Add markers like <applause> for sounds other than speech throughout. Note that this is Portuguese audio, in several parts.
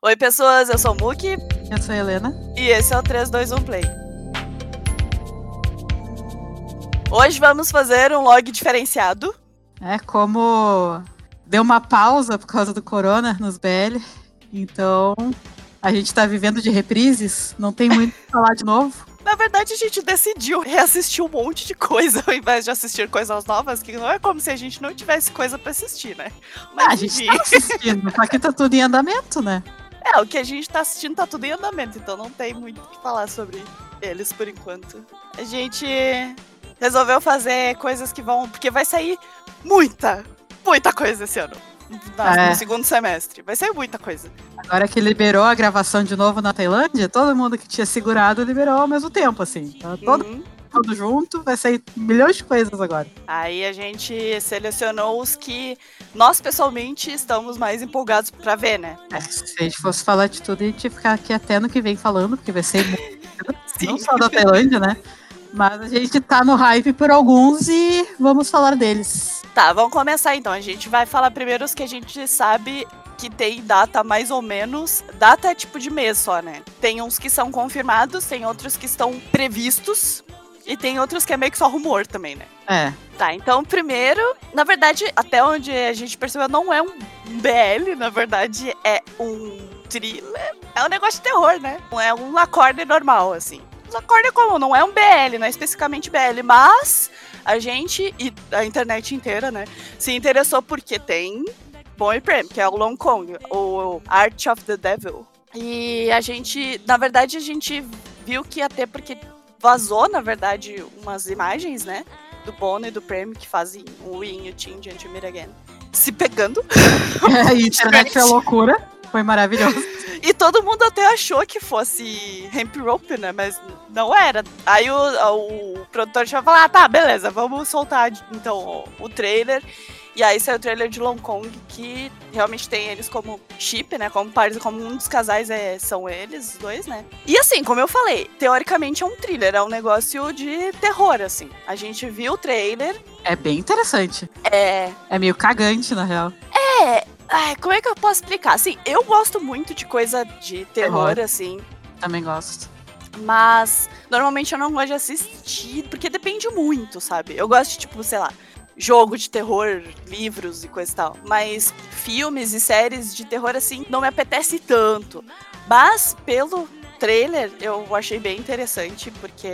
Oi, pessoas, eu sou o Muki. Eu sou a Helena. E esse é o 321 Play. Hoje vamos fazer um log diferenciado. É como deu uma pausa por causa do corona nos BL. Então, a gente tá vivendo de reprises, não tem muito o que falar de novo. Na verdade, a gente decidiu reassistir um monte de coisa <laughs> ao invés de assistir coisas novas, que não é como se a gente não tivesse coisa para assistir, né? Mas ah, a gente tá assistindo, só que tá tudo em andamento, né? É, o que a gente tá assistindo tá tudo em andamento, então não tem muito o que falar sobre eles por enquanto. A gente resolveu fazer coisas que vão. Porque vai sair muita, muita coisa esse ano. É. No segundo semestre. Vai sair muita coisa. Agora que liberou a gravação de novo na Tailândia, todo mundo que tinha segurado liberou ao mesmo tempo, assim. Tá todo, uhum. Todo junto, vai sair milhões de coisas agora. Aí a gente selecionou os que nós, pessoalmente, estamos mais empolgados pra ver, né? É, se a gente fosse falar de tudo, a gente ia ficar aqui até no que vem falando, porque vai ser. <laughs> Não só da Tailândia, né? Mas a gente tá no hype por alguns e vamos falar deles. Tá, vamos começar então. A gente vai falar primeiro os que a gente sabe que tem data mais ou menos. Data é tipo de mês só, né? Tem uns que são confirmados, tem outros que estão previstos. E tem outros que é meio que só rumor também, né? É. Tá, então primeiro, na verdade, até onde a gente percebeu, não é um BL, na verdade é um thriller. É um negócio de terror, né? Não é um acorde normal, assim. Acorda como, não é um BL, não é especificamente BL, mas a gente e a internet inteira, né, se interessou porque tem Boy Prem, que é o Long Kong, o Art of the Devil. E a gente, na verdade, a gente viu que até porque vazou, na verdade, umas imagens, né, do Bono e do Prem que fazem o Win e o Change and Meet Again se pegando. <laughs> É, a internet é loucura. Foi maravilhoso. <laughs> E todo mundo até achou que fosse Hemp Rope, né? Mas não era. Aí o, o produtor já falou: ah, tá, beleza, vamos soltar então o, o trailer. E aí saiu o trailer de Long Kong, que realmente tem eles como chip, né? Como pares, como um dos casais é, são eles, os dois, né? E assim, como eu falei, teoricamente é um thriller, é um negócio de terror, assim. A gente viu o trailer. É bem interessante. É. É meio cagante, na real. É, Ai, como é que eu posso explicar? Assim, eu gosto muito de coisa de terror, terror. assim. Também gosto. Mas normalmente eu não gosto de assistir, porque depende muito, sabe? Eu gosto de, tipo, sei lá, jogo de terror, livros e coisa e tal. Mas filmes e séries de terror, assim, não me apetece tanto. Mas pelo trailer eu achei bem interessante, porque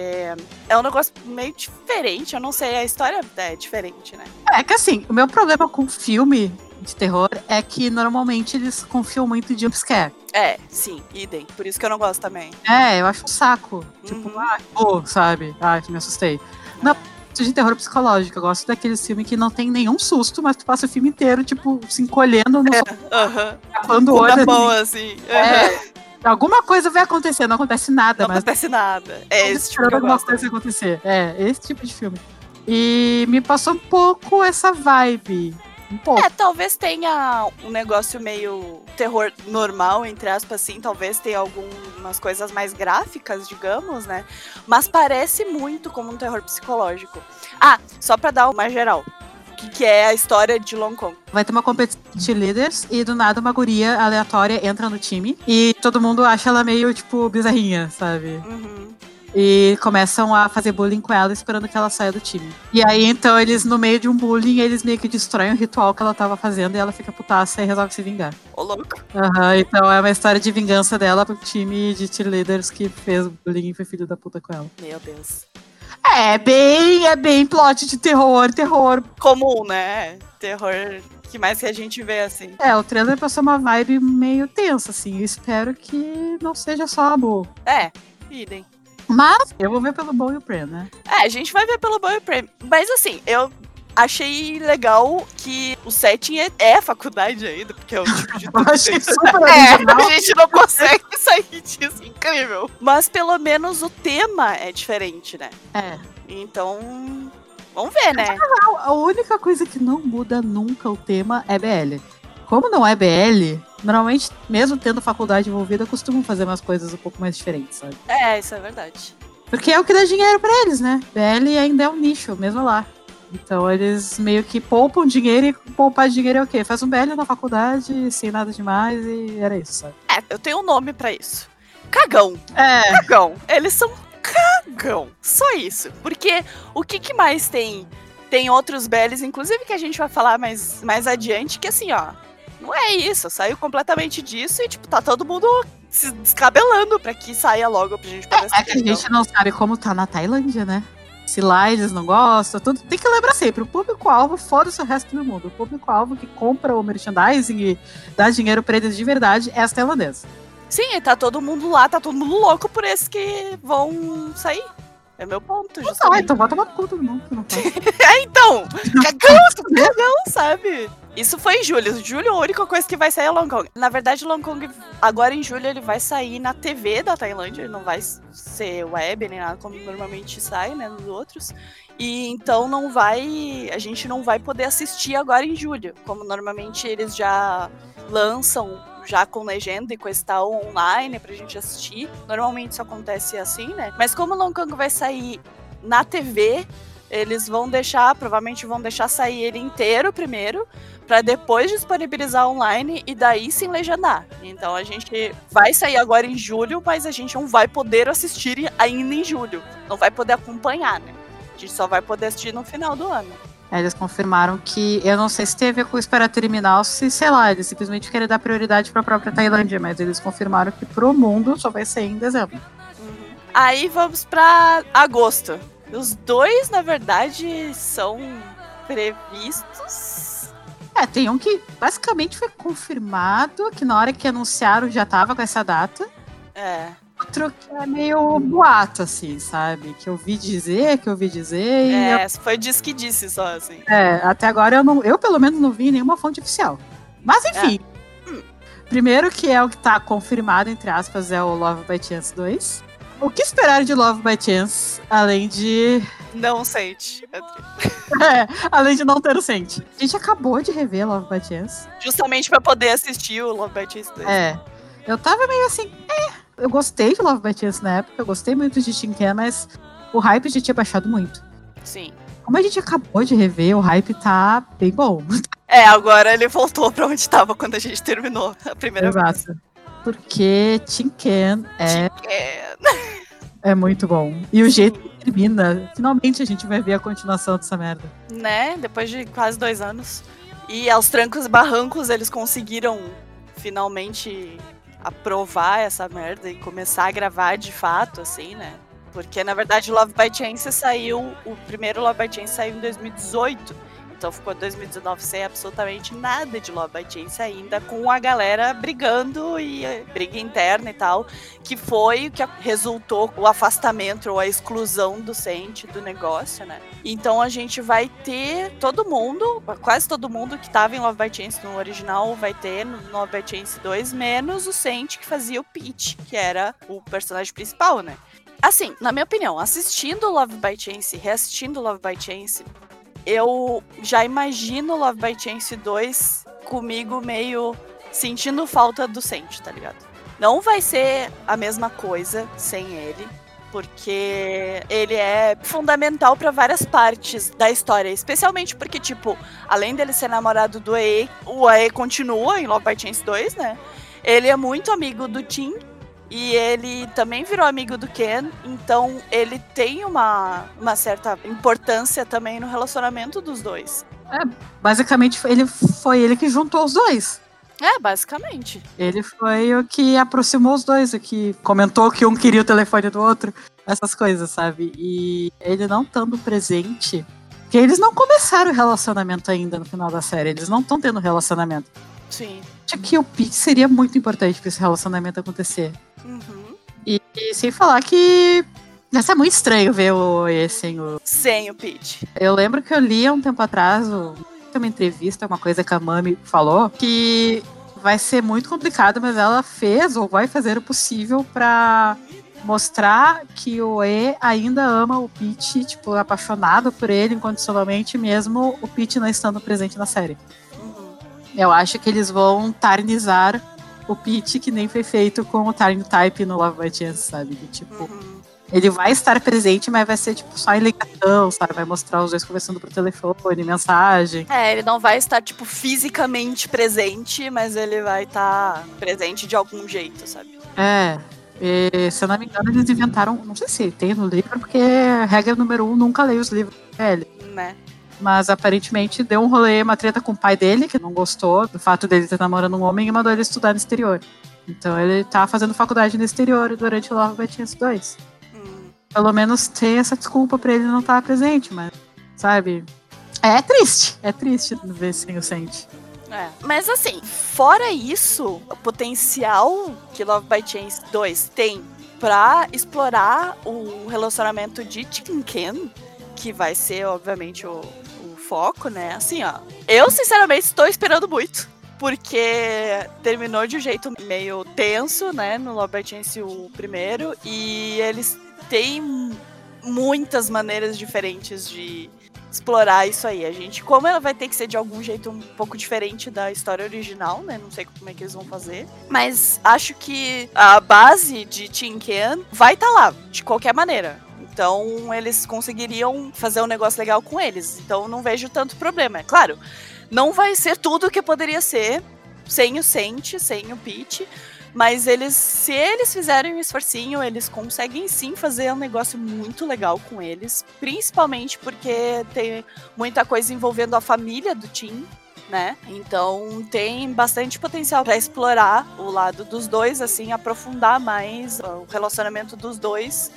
é um negócio meio diferente. Eu não sei, a história é diferente, né? É que assim, o meu problema com filme de terror é que normalmente eles confiam muito em jumpscare. É, sim, idem. Por isso que eu não gosto também. É, eu acho um saco. Tipo, uhum. ah, oh, sabe? Ah, me assustei. Não, de terror psicológico. Eu gosto daquele filme que não tem nenhum susto, mas tu passa o filme inteiro, tipo, se encolhendo no. É. Uh -huh. o olho. Bom, assim. Uhum. É. Alguma coisa vai acontecer, não acontece nada. Não mas... acontece nada. É esse tipo de alguma coisa acontecer. É, esse tipo de filme. E me passou um pouco essa vibe. Um pouco. É, talvez tenha um negócio meio terror normal, entre aspas, assim. Talvez tenha algumas coisas mais gráficas, digamos, né? Mas parece muito como um terror psicológico. Ah, só pra dar uma geral. O que, que é a história de Long Kong? Vai ter uma competição de líderes e do nada uma guria aleatória entra no time e todo mundo acha ela meio, tipo, bizarrinha, sabe? Uhum. E começam a fazer bullying com ela, esperando que ela saia do time. E aí, então, eles, no meio de um bullying, eles meio que destroem o ritual que ela tava fazendo e ela fica putaça e resolve se vingar. Ô, louco. Aham, uhum, então é uma história de vingança dela pro time de cheerleaders que fez bullying e foi filho da puta com ela. Meu Deus. É bem, é bem plot de terror, terror. Comum, né? Terror que mais que a gente vê, assim. É, o trailer passou uma vibe meio tensa, assim. Eu espero que não seja só amor. É, idem. Mas eu vou ver pelo bom e o Prem, né? É, a gente vai ver pelo bom e o Prem. Mas assim, eu achei legal que o setting é, é faculdade ainda, porque é o tipo de <laughs> tudo. achei super <laughs> é, a gente não consegue sair disso, incrível. Mas pelo menos o tema é diferente, né? É. Então, vamos ver, né? A única coisa que não muda nunca o tema é BL. Como não é BL, normalmente, mesmo tendo faculdade envolvida, costumam fazer umas coisas um pouco mais diferentes, sabe? É, isso é verdade. Porque é o que dá dinheiro para eles, né? BL ainda é um nicho, mesmo lá. Então eles meio que poupam dinheiro e poupar dinheiro é o quê? Faz um BL na faculdade, sem nada demais e era isso, sabe? É, eu tenho um nome pra isso. Cagão. É, Cagão. Eles são cagão. Só isso. Porque o que, que mais tem? Tem outros BLs, inclusive que a gente vai falar mais, mais adiante, que assim, ó. Não é isso. Saiu completamente disso e, tipo, tá todo mundo se descabelando pra que saia logo pra gente poder é que a gente não sabe como tá na Tailândia, né? Se lá eles não gostam, tudo. Tem que lembrar sempre: o público-alvo, foda-se o resto do mundo. O público-alvo que compra o merchandising e dá dinheiro pra eles de verdade é as tailandesas. Sim, e tá todo mundo lá, tá todo mundo louco por esses que vão sair. É meu ponto, Ah, justamente. então vai tomar no cu todo mundo. <laughs> É, então, cagão, <laughs> cagão, sabe? Isso foi em julho. Julho, a única coisa que vai sair é Long Kong. Na verdade, Long Kong, agora em julho, ele vai sair na TV da Tailândia. Ele não vai ser web nem nada como normalmente sai, né, nos outros. E então não vai. A gente não vai poder assistir agora em julho. Como normalmente eles já lançam já com legenda e coisa e tal online pra gente assistir. Normalmente isso acontece assim, né? Mas como Long Kong vai sair na TV, eles vão deixar, provavelmente vão deixar sair ele inteiro primeiro, pra depois disponibilizar online e daí sim legendar. Então a gente vai sair agora em julho, mas a gente não vai poder assistir ainda em julho. Não vai poder acompanhar, né? A gente só vai poder assistir no final do ano. Eles confirmaram que, eu não sei se teve a esperar terminal, se, sei lá, eles simplesmente querem dar prioridade pra própria Tailândia, mas eles confirmaram que pro mundo só vai sair em dezembro. Uhum. Aí vamos pra agosto. Os dois, na verdade, são previstos. É, tem um que basicamente foi confirmado, que na hora que anunciaram já tava com essa data. É. Outro que é meio boato, assim, sabe? Que eu vi dizer, que eu vi dizer, e eu- É, foi diz que disse só, assim. é, até agora eu, não, eu pelo menos não vi nenhuma fonte oficial. Mas enfim. Hum. Primeiro que é o que tá confirmado, entre aspas, é o Love by Chance 2. O que esperar de Love by Chance, além de. Não sente. é <laughs> é, além de não ter o Sente? A gente acabou de rever Love by Chance. Justamente pra poder assistir o Love by Chance 2. É. Eu tava meio assim, é. Eu gostei de Love by na época, eu gostei muito de Shinken, mas o hype já tinha baixado muito. Sim. Como a gente acabou de rever, o hype tá bem bom. É, agora ele voltou pra onde tava quando a gente terminou a primeira vez. Exato. Porque Shinken é, É, <laughs> é muito bom. E o jeito que termina, finalmente a gente vai ver a continuação dessa merda. né? Depois de quase dois anos. E aos trancos e barrancos eles conseguiram finalmente aprovar essa merda e começar a gravar de fato, assim, né? Porque na verdade Love by Chance saiu. O primeiro Love by Chance saiu em 2018. Então ficou 2019 sem absolutamente nada de Love by Chance ainda, com a galera brigando e eh, briga interna e tal, que foi o que resultou o afastamento ou a exclusão do Sente do negócio, né? Então a gente vai ter todo mundo, quase todo mundo que tava em Love by Chance no original vai ter no Love by Chance 2, menos o Sente que fazia o Peach, que era o personagem principal, né? Assim, na minha opinião, assistindo Love by Chance, reassistindo Love by Chance, eu já imagino Love by Chance 2 comigo meio sentindo falta do Sente, tá ligado? Não vai ser a mesma coisa sem ele, porque ele é fundamental pra várias partes da história, especialmente porque, tipo, além dele ser namorado do Ae, o Ae continua em Love by Chance 2, né? Ele é muito amigo do Tim e ele também virou amigo do Ken, então ele tem uma, uma certa importância também no relacionamento dos dois. Basicamente, ele foi ele que juntou os dois. É, basicamente. Ele foi o que aproximou os dois, o que comentou que um queria o telefone do outro, essas coisas, sabe? E ele não estando presente, porque eles não começaram o relacionamento ainda no final da série, eles não estão tendo relacionamento. Sim. Acho que o Pete seria muito importante para esse relacionamento acontecer. Uhum. E, e sem falar que ia ser muito estranho ver o E sem o. Sem o Pete. Eu lembro que eu li há um tempo atrás o- uma entrevista, uma coisa que a Mami falou, que vai ser muito complicado, mas ela fez ou vai fazer o possível pra mostrar que o E ainda ama o Pete, tipo, apaixonado por ele incondicionalmente, mesmo o Pete não estando presente na série. Uhum. Eu acho que eles vão tarnizar o Pete, que nem foi feito com o Tarn Type no Love by Chance, sabe? De, tipo, Uhum. Ele vai estar presente, mas vai ser tipo só em ligação, sabe? Vai mostrar os dois conversando por telefone, mensagem. É, ele não vai estar, tipo, fisicamente presente, mas ele vai estar presente de algum jeito, sabe? É. E, se eu não me engano, eles inventaram. Não sei se tem no livro, porque regra número um, nunca leio os livros dele. Né? Mas aparentemente deu um rolê, uma treta com o pai dele, que não gostou do fato dele estar namorando um homem e mandou ele estudar no exterior. Então ele tá fazendo faculdade no exterior durante o Love Chance 2. Hum. Pelo menos ter essa desculpa pra ele não estar presente, mas, sabe? É triste, é triste ver sem o Sente. É. Mas assim, fora isso, o potencial que Love by Chance 2 tem pra explorar o relacionamento de Ken, que vai ser, obviamente, o, o foco, né? Assim, ó. Eu, sinceramente, estou esperando muito. Porque terminou de um jeito meio tenso, né? No Chance o primeiro. E eles têm muitas maneiras diferentes de explorar isso aí. A gente, como ela vai ter que ser de algum jeito um pouco diferente da história original, né? Não sei como é que eles vão fazer. Mas acho que a base de Ken vai estar tá lá, de qualquer maneira. Então eles conseguiriam fazer um negócio legal com eles. Então não vejo tanto problema. É claro, não vai ser tudo o que poderia ser sem o Sente, sem o Pete. Mas eles, se eles fizerem um esforcinho, eles conseguem sim fazer um negócio muito legal com eles. Principalmente porque tem muita coisa envolvendo a família do Tim, né? Então tem bastante potencial para explorar o lado dos dois, assim, aprofundar mais o relacionamento dos dois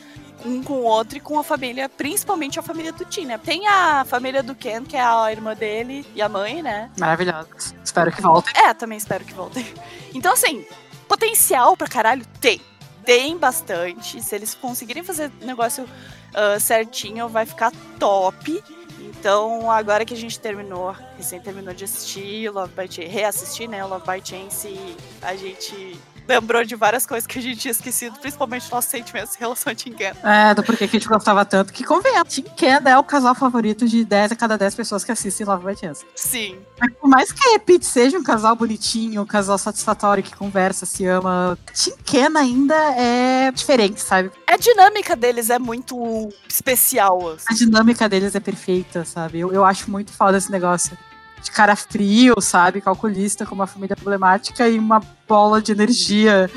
um com o outro e com a família, principalmente a família do Tim, né? Tem a família do Ken, que é a irmã dele e a mãe, né? Maravilhosa. Espero que voltem. É, também espero que voltem. Então, assim, potencial pra caralho tem. Tem bastante. Se eles conseguirem fazer o negócio uh, certinho, vai ficar top. Então, agora que a gente terminou, recém terminou de assistir Love by Chance, reassistir, né, Love by Chance, a gente lembrou de várias coisas que a gente tinha esquecido, principalmente nossos sentimentos em relação a Tinken. É, do porquê que a gente gostava tanto, que convenha. Tinken é o casal favorito de 10 a cada 10 pessoas que assistem Love by Chance. Sim. Mas por mais que a Pete seja um casal bonitinho, um casal satisfatório, que conversa, se ama, Tinken ainda é diferente, sabe? A dinâmica deles é muito especial. Assim. A dinâmica deles é perfeita, sabe? Eu, eu acho muito foda esse negócio de cara frio, sabe? Calculista, com uma família problemática e uma bola de energia.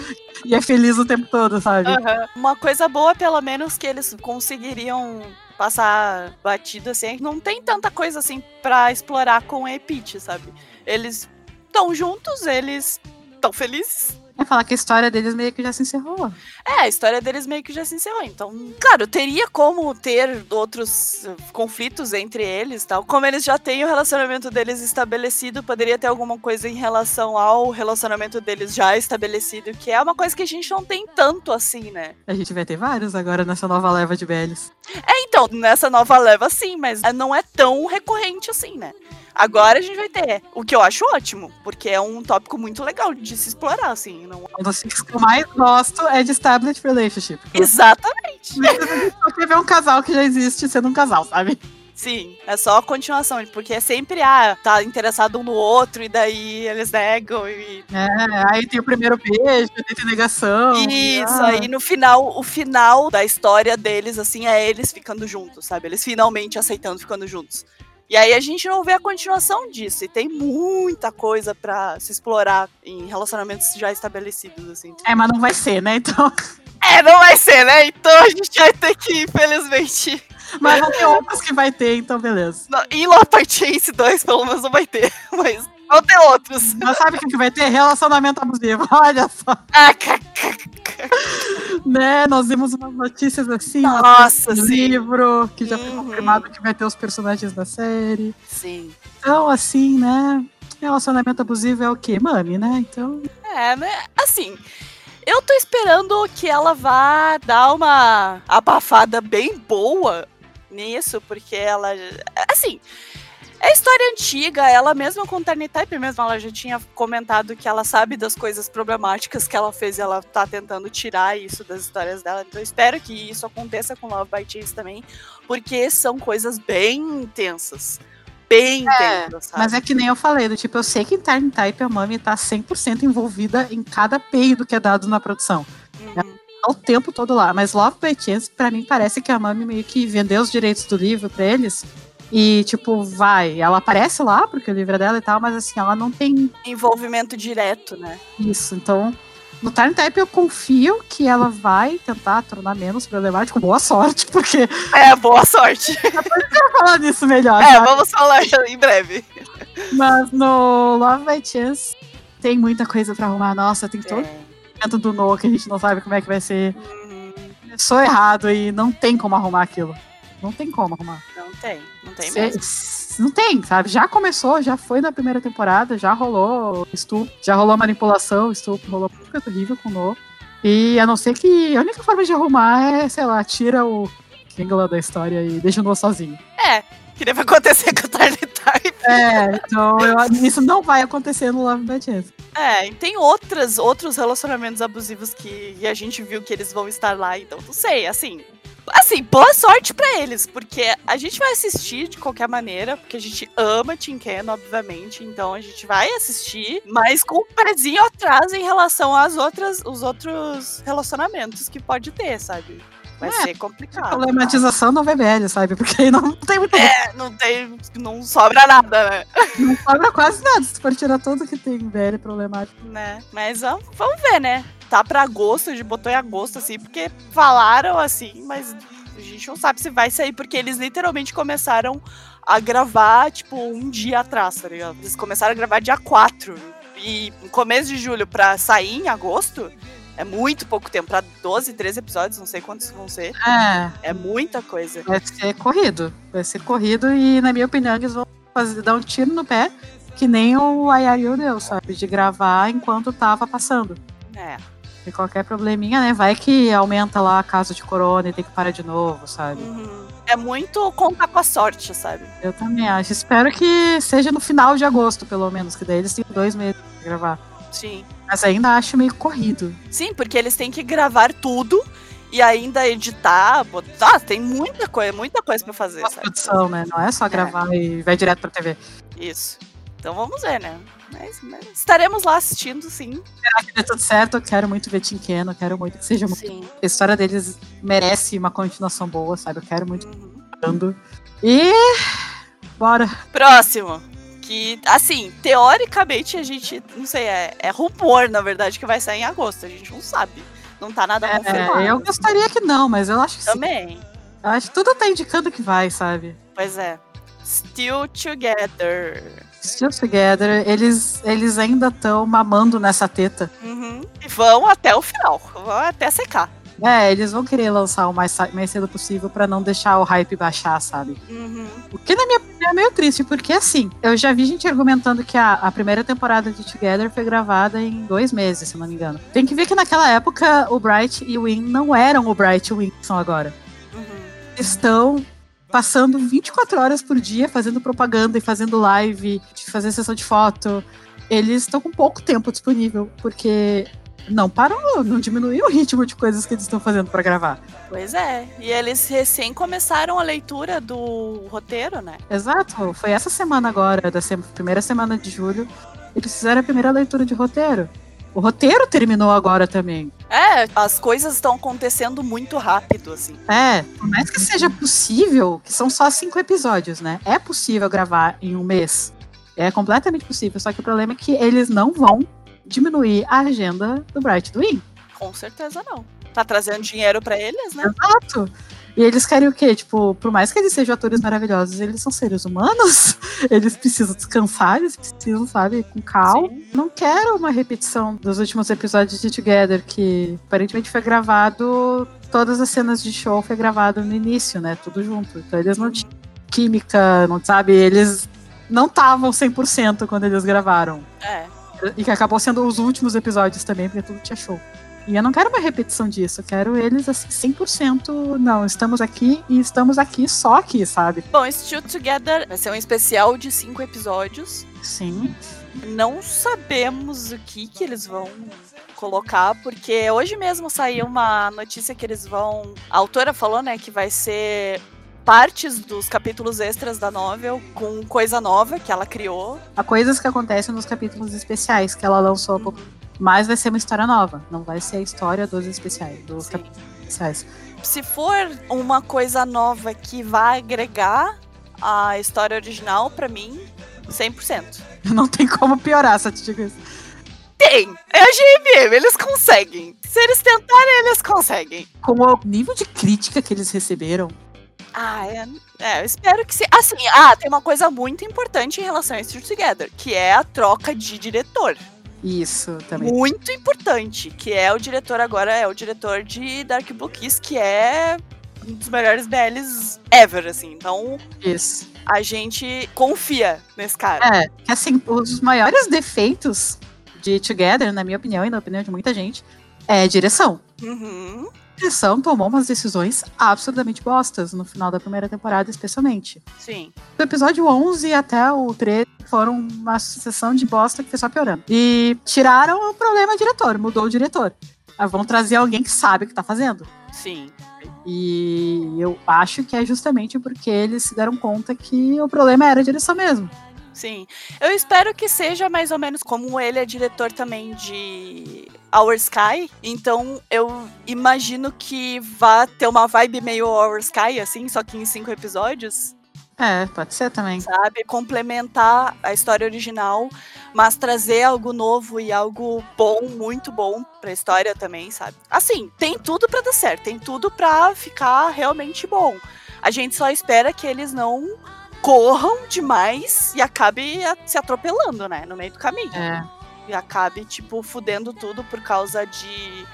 E é feliz o tempo todo, sabe? Uhum. Uma coisa boa, pelo menos, que eles conseguiriam passar batido assim, não tem tanta coisa assim para explorar com a Epit, sabe? Eles estão juntos, eles estão felizes, é falar que a história deles meio que já se encerrou. É, a história deles meio que já se encerrou. Então, claro, teria como ter outros conflitos entre eles tal. Como eles já têm o relacionamento deles estabelecido, poderia ter alguma coisa em relação ao relacionamento deles já estabelecido, que é uma coisa que a gente não tem tanto assim, né? A gente vai ter vários agora nessa nova leva de velhos. É, então, nessa nova leva sim, mas não é tão recorrente assim, né? Agora a gente vai ter. O que eu acho ótimo, porque é um tópico muito legal de se explorar, assim. Não... Um dos que eu mais gosto é de established relationship. Exatamente. Só quer ver um casal que já existe sendo um casal, sabe? Sim, é só a continuação, porque é sempre, ah, tá interessado um no outro, e daí eles negam e. É, aí tem o primeiro beijo, tem negação. Isso, ah. aí no final, o final da história deles, assim, é eles ficando juntos, sabe? Eles finalmente aceitando ficando juntos. E aí a gente não vê a continuação disso. E tem muita coisa para se explorar em relacionamentos já estabelecidos, assim. É, mas não vai ser, né? Então. É, não vai ser, né? Então a gente vai ter que, infelizmente. Mas não tem outros que vai ter, então beleza. Não, em Love Chase 2, pelo menos não vai ter. <laughs> Mas vão ter outros. Mas sabe o que vai ter? Relacionamento abusivo. <laughs> Olha só. <laughs> Né? Nós vimos umas notícias assim. Nossa, sim. livro, que já uhum. foi confirmado que vai ter os personagens da série. Sim. Então, assim, né? Relacionamento abusivo é o quê? Mami, né? Então. É, né? Assim. Eu tô esperando que ela vá dar uma abafada bem boa nisso, porque ela. Assim. É história antiga, ela mesma com Tiny Type mesmo, ela já tinha comentado que ela sabe das coisas problemáticas que ela fez e ela tá tentando tirar isso das histórias dela. Então eu espero que isso aconteça com Love by Chase também, porque são coisas bem intensas. Bem é, intensas, sabe? Mas é que nem eu falei, do tipo, eu sei que em Tiny Type a Mami tá 100% envolvida em cada peido que é dado na produção. Uhum. O tempo todo lá. Mas Love by Chance, pra mim, parece que a Mami meio que vendeu os direitos do livro pra eles. E, tipo, vai. Ela aparece lá, porque o livro é dela e tal, mas assim, ela não tem. Envolvimento direto, né? Isso. Então, no Time Type eu confio que ela vai tentar tornar menos problemático. Boa sorte, porque. É, boa sorte. <laughs> Vou falar disso melhor. É, sabe? vamos falar em breve. Mas no Love by Chance tem muita coisa pra arrumar. Nossa, tem todo É. dentro do Noah que a gente não sabe como é que vai ser. Começou errado e não tem como arrumar aquilo. Não tem como arrumar. Não tem, não tem Cê- mesmo. Não tem, sabe? Já começou, já foi na primeira temporada, já rolou estupro, já rolou manipulação, estupro, rolou muita coisa horrível com o Noah. E a não ser que a única forma de arrumar é, sei lá, tira o Kingla da história e deixa o Noah sozinho. É, que deve acontecer <laughs> com o Tarly Type. É, então eu- isso não vai acontecer no Love by Chance. É, e tem outras, outros relacionamentos abusivos que a gente viu que eles vão estar lá, então não sei, assim. Assim, boa sorte pra eles, porque a gente vai assistir de qualquer maneira, porque a gente ama Tinken, obviamente, então a gente vai assistir, mas com o pezinho atrás em relação às outras, os outros relacionamentos que pode ter, sabe? Vai É, ser complicado. Problematização do VBL, sabe? Porque aí não tem muito. É, não tem, não sobra nada, né? Não sobra quase nada. Se for tirar tudo que tem VBL problemático. né? Mas vamos, vamos ver, né? Tá pra agosto, a gente botou em agosto, assim, porque falaram assim, mas a gente não sabe se vai sair, porque eles literalmente começaram a gravar, tipo, um dia atrás, tá ligado? Eles começaram a gravar dia 4. E no começo de julho pra sair em agosto é muito pouco tempo. Pra 12, 13 episódios, não sei quantos vão ser. É, É muita coisa. vai ser corrido. Vai ser corrido e, na minha opinião, eles vão fazer, dar um tiro no pé, que nem o Ayario deu, sabe? De gravar enquanto tava passando. É. E qualquer probleminha, né? Vai que aumenta lá a caso de corona e tem que parar de novo, sabe? Uhum. É muito contar com a sorte, sabe? Eu também acho. Espero que seja no final de agosto, pelo menos, que daí eles têm dois meses pra gravar. Sim. Mas ainda acho meio corrido. Sim, porque eles têm que gravar tudo e ainda editar, botar. Ah, tem muita coisa, muita coisa pra fazer, sabe? Pós-produção, né? Não é só gravar e vai direto pra TV. Isso. Então vamos ver, né? Mas, mas estaremos lá assistindo, sim. Se der tudo certo, eu quero muito ver Tinkeno, eu quero muito que seja. Sim. A história deles merece uma continuação boa, sabe? Eu quero muito Uhum. E. Bora. Próximo. Que, assim, teoricamente a gente, não sei, é, é rumor, na verdade, que vai sair em agosto. A gente não sabe. Não tá nada confirmado. É, eu gostaria que não, mas eu acho que sim. Também. Eu acho que tudo tá indicando que vai, sabe? Pois é. Still Together. Still Together, eles, eles ainda estão mamando nessa teta. Uhum. E vão até o final. Vão até secar. É, eles vão querer lançar o mais, mais cedo possível pra não deixar o hype baixar, sabe? Uhum. O que, na minha opinião, é meio triste, porque assim, eu já vi gente argumentando que a, a primeira temporada de Together foi gravada em dois meses, se não me engano. Tem que ver que naquela época o Bright e o Win não eram o Bright e o Win que são agora. Uhum. Estão passando 24 horas por dia fazendo propaganda e fazendo live, fazer sessão de foto. Eles estão com pouco tempo disponível, porque não parou, não diminuiu o ritmo de coisas que eles estão fazendo pra gravar. Pois é. E eles recém começaram a leitura do roteiro, né? Exato, foi essa semana agora, da primeira semana de julho, eles fizeram a primeira leitura de roteiro. O roteiro terminou agora também. É, as coisas estão acontecendo muito rápido, assim. É, por mais que seja possível, que são só cinco episódios, né? É possível gravar em um mês. É completamente possível, só que o problema é que eles não vão diminuir a agenda do Bright do Win. Com certeza não. Tá trazendo dinheiro pra eles, né? Exato. E eles querem o quê? Tipo, por mais que eles sejam atores maravilhosos, eles são seres humanos. <laughs> Eles precisam descansar, eles precisam, sabe, com calma. Sim. Não quero uma repetição dos últimos episódios de Together, que aparentemente foi gravado. Todas as cenas de show foi gravado no início, né? Tudo junto. Então eles não tinham química, não sabe? Eles não estavam 100% quando eles gravaram. É. E que acabou sendo os últimos episódios também, porque tudo tinha show. E eu não quero uma repetição disso, eu quero eles assim, 100%. Não, estamos aqui e estamos aqui só aqui, sabe? Bom, Still Together vai ser um especial de cinco episódios. Sim. Não sabemos o que que eles vão colocar, porque hoje mesmo saiu uma notícia que eles vão. A autora falou, né, que vai ser partes dos capítulos extras da novel com coisa nova que ela criou. Há coisas que acontecem nos capítulos especiais que ela lançou há pouco. Mas vai ser uma história nova. Não vai ser a história dos especiais, dos Sim. capítulos especiais. Se for uma coisa nova que vai agregar a história original, pra mim, 100%. <laughs> Não tem como piorar, te digo isso. Tem! É a GMM, eles conseguem. Se eles tentarem, eles conseguem. Com o nível de crítica que eles receberam. Ah, é, é, eu espero que sim. Assim, ah, tem uma coisa muito importante em relação a Still Together, que é a troca de diretor. Isso também. Muito importante, que é o diretor agora, é o diretor de Dark Blue Kiss, que é um dos melhores BLs ever, assim. Então, Isso. a gente confia nesse cara. É, que assim, os maiores defeitos de Together, na minha opinião e na opinião de muita gente, é direção. Uhum. A direção tomou umas decisões absurdamente bostas no final da primeira temporada, especialmente. Sim. Do episódio 11 até o 13 foram uma sucessão de bosta que foi só piorando. E tiraram o problema diretor, mudou o diretor. Ah, vão trazer alguém que sabe o que tá fazendo. Sim. E eu acho que é justamente porque eles se deram conta que o problema era a direção mesmo. Sim. Eu espero que seja mais ou menos como ele é diretor também de Our Sky. Então eu imagino que vá ter uma vibe meio Our Sky, assim, só que em cinco episódios, É, pode ser também. sabe? Complementar a história original, mas trazer algo novo e algo bom, muito bom pra história também, sabe? Assim, tem tudo pra dar certo, tem tudo pra ficar realmente bom. A gente só espera que eles não corram demais e acabe se atropelando, né, no meio do caminho. É. E acabe, tipo, fudendo tudo por causa de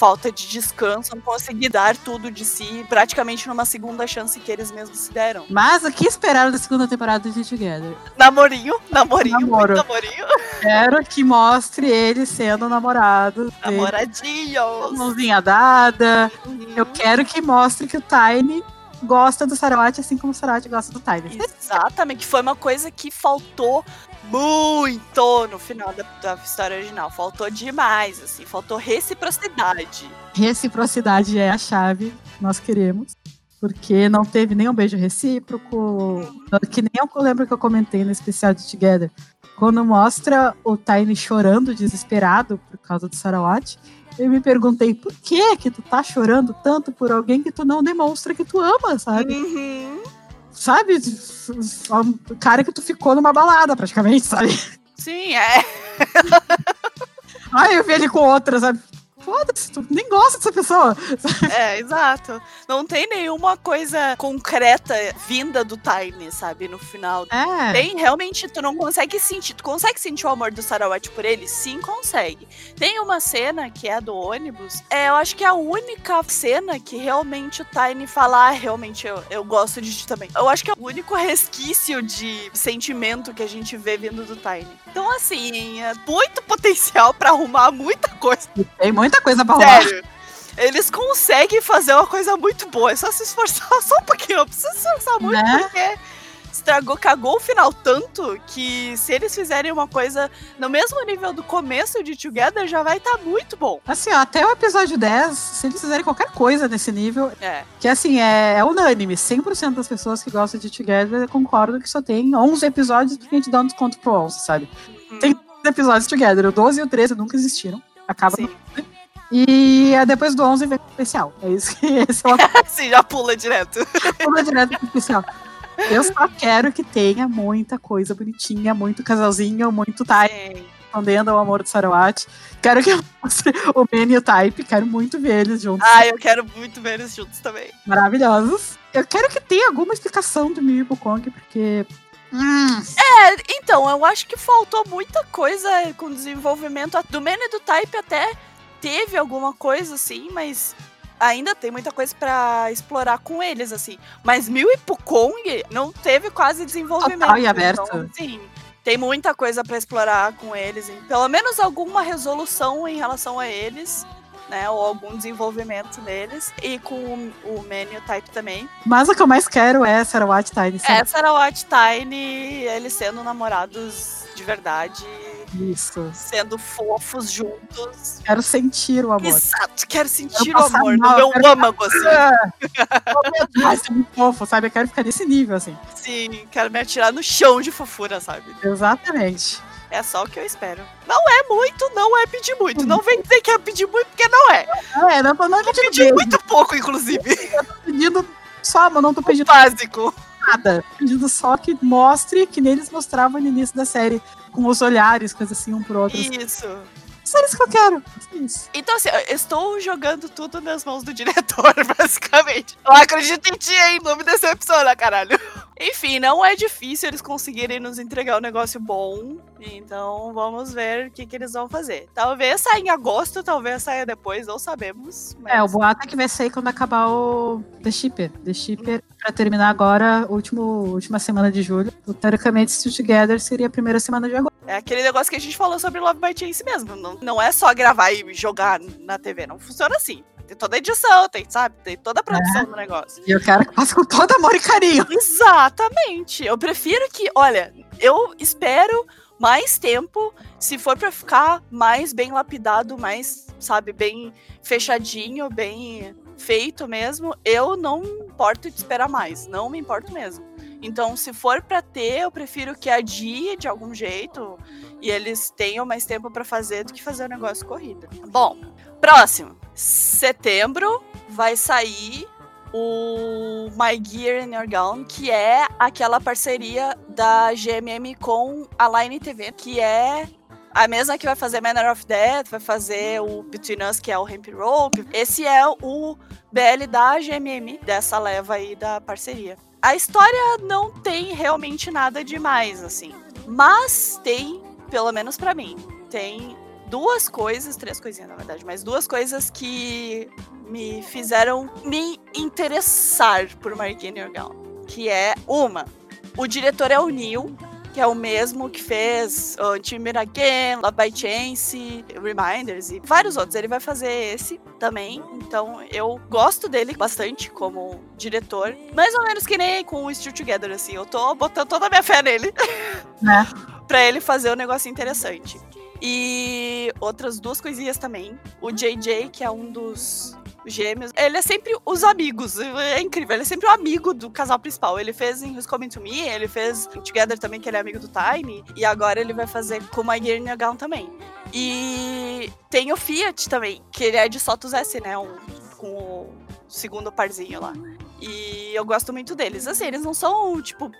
falta de descanso, não conseguir dar tudo de si, praticamente numa segunda chance que eles mesmos se deram. Mas o que esperaram da segunda temporada de Together? Namorinho, namorinho, Namoro. namorinho. Quero que mostre eles sendo namorados. Namoradinhos. Mãozinha dada. Uhum. Eu quero que mostre que o Tiny gosta do Sarawat, assim como o Sarawat gosta do Tiny. Exatamente, que foi uma coisa que faltou muito no final da, da história original. Faltou demais, assim, faltou reciprocidade. Reciprocidade é a chave, nós queremos. Porque não teve nenhum beijo recíproco. Que nem eu lembro que eu comentei no especial de Together. Quando mostra o Tiny chorando, desesperado por causa do Sarawat, eu me perguntei por que que tu tá chorando tanto por alguém que tu não demonstra que tu ama, sabe? Uhum. Sabe? O cara que tu ficou numa balada, praticamente, sabe? Sim, é. <laughs> Ai, eu vi ele com outra, sabe? Foda-se, tu nem gosta dessa pessoa. <laughs> É, exato. Não tem nenhuma coisa concreta vinda do Tiny, sabe, no final. É. Tem, realmente, tu não consegue sentir. Tu consegue sentir o amor do Sarawat por ele? Sim, consegue. Tem uma cena que é a do ônibus. É, eu acho que é a única cena que realmente o Tiny fala, ah, realmente eu, eu gosto de ti também. Eu acho que é o único resquício de sentimento que a gente vê vindo do Tiny. Então, assim, é muito potencial pra arrumar muita coisa. Tem muita coisa pra rolar. Sério. Eles conseguem fazer uma coisa muito boa. É só se esforçar <laughs> só um pouquinho. Não precisa se esforçar muito, Né? porque estragou, cagou o final tanto que se eles fizerem uma coisa no mesmo nível do começo de Together, já vai estar muito bom. Assim, ó, até o episódio 10, se eles fizerem qualquer coisa nesse nível, É. que assim, é, é unânime. 100% das pessoas que gostam de Together concordam que só tem 11 episódios porque a gente dá um desconto pro 11, sabe? Tem episódios Together. O 12 e o 13 nunca existiram. Acaba Sim. E é depois do 11 vem o especial. É isso que <laughs> esse é o <laughs> Sim, já pula direto. Pula direto pro especial. Eu só quero que tenha muita coisa bonitinha, muito casalzinho, muito Sim. respondendo ao amor do Sarawat. Quero que mostre o Ben e o Type. Quero muito ver eles juntos. Ah, eu quero muito ver eles juntos também. Maravilhosos. Eu quero que tenha alguma explicação do Miu Kong, porque. Hum, Então, eu acho que faltou muita coisa com desenvolvimento. Do Man e do Type até teve alguma coisa, assim, mas ainda tem muita coisa pra explorar com eles, assim. Mas Mil e Pukong não teve quase desenvolvimento. Total e aberto. Então, sim, tem muita coisa pra explorar com eles. hein? Pelo menos alguma resolução em relação a eles. Né, ou algum desenvolvimento neles. E com o, o e o Type também. mas o que eu mais quero é Sarawat Tiny. sabe? Essa era o Watch Tiny, eles sendo namorados de verdade, Isso. sendo fofos juntos. Quero sentir o amor. Exato, quero sentir Eu o amor mal, no meu eu quero- âmago, assim. <laughs> Ai, ser muito fofo, sabe? Eu quero ficar nesse nível, assim. Sim, quero me atirar no chão de fofura, sabe? Exatamente. É só o que eu espero. Não é muito, não é pedir muito. Não vem dizer que é pedir muito, porque não é. É, não, não é Eu pedindo pedi muito pouco, inclusive. tô pedindo só, mas não tô O pedindo básico. nada. Tô pedindo só que mostre que neles mostravam no início da série, com os olhares, coisa assim, um pro outro. Isso. Só isso que eu quero. Isso. Então, assim, eu estou jogando tudo nas mãos do diretor, <laughs> basicamente. Eu acredito em ti, hein? Não me decepciona, caralho. Enfim, não é difícil eles conseguirem nos entregar um negócio bom. Então, vamos ver o que, que eles vão fazer. Talvez saia em agosto, talvez saia depois, não sabemos. Mas... É, o boato é que vai sair quando acabar o The Shipper. The Shipper, pra terminar agora, último, última semana de julho. Teoricamente, Still Together seria a primeira semana de agosto. É aquele negócio que a gente falou sobre Love by Chance mesmo. Não, não é só gravar e jogar na TV. Não funciona assim. Tem toda a edição, tem, sabe? Tem toda a produção do negócio. E eu quero que passe com todo amor e carinho. Exatamente. Eu prefiro que, olha, eu espero mais tempo, se for pra ficar mais bem lapidado, mais, sabe, bem fechadinho, bem feito mesmo, eu não importo de esperar mais, não me importo mesmo. Então, se for pra ter, eu prefiro que adie de algum jeito e eles tenham mais tempo pra fazer do que fazer o negócio corrida. Bom, próximo. Setembro vai sair o My Gear in Your Gown, que é aquela parceria da GMM com a Line TV, que é a mesma que vai fazer Manner of Death, vai fazer o Between Us, que é o Ramp Rope. Esse é o BL da GMM, dessa leva aí da parceria. A história não tem realmente nada demais, assim. Mas tem, pelo menos pra mim, tem duas coisas, três coisinhas na verdade, mas duas coisas que me fizeram me interessar por Margine Orgal. Que é uma, o diretor é o Neil, que é o mesmo que fez uh, Timber Again, Love by Chance, Reminders e vários outros. Ele vai fazer esse também. Então eu gosto dele bastante como diretor. Mais ou menos que nem com o Still Together, assim. Eu tô botando toda a minha fé nele. Né? <laughs> pra ele fazer um negócio interessante. E outras duas coisinhas também. O JJ, que é um dos gêmeos, ele é sempre os amigos. É incrível, ele é sempre o amigo do casal principal. Ele fez em Who's Coming to Me, ele fez Together também, que ele é amigo do Time. E agora ele vai fazer com My Gear Gown também. E tem o Fiat também, que ele é de Sotos S, né? Um, com o segundo parzinho lá. E eu gosto muito deles. Assim, eles não são, tipo,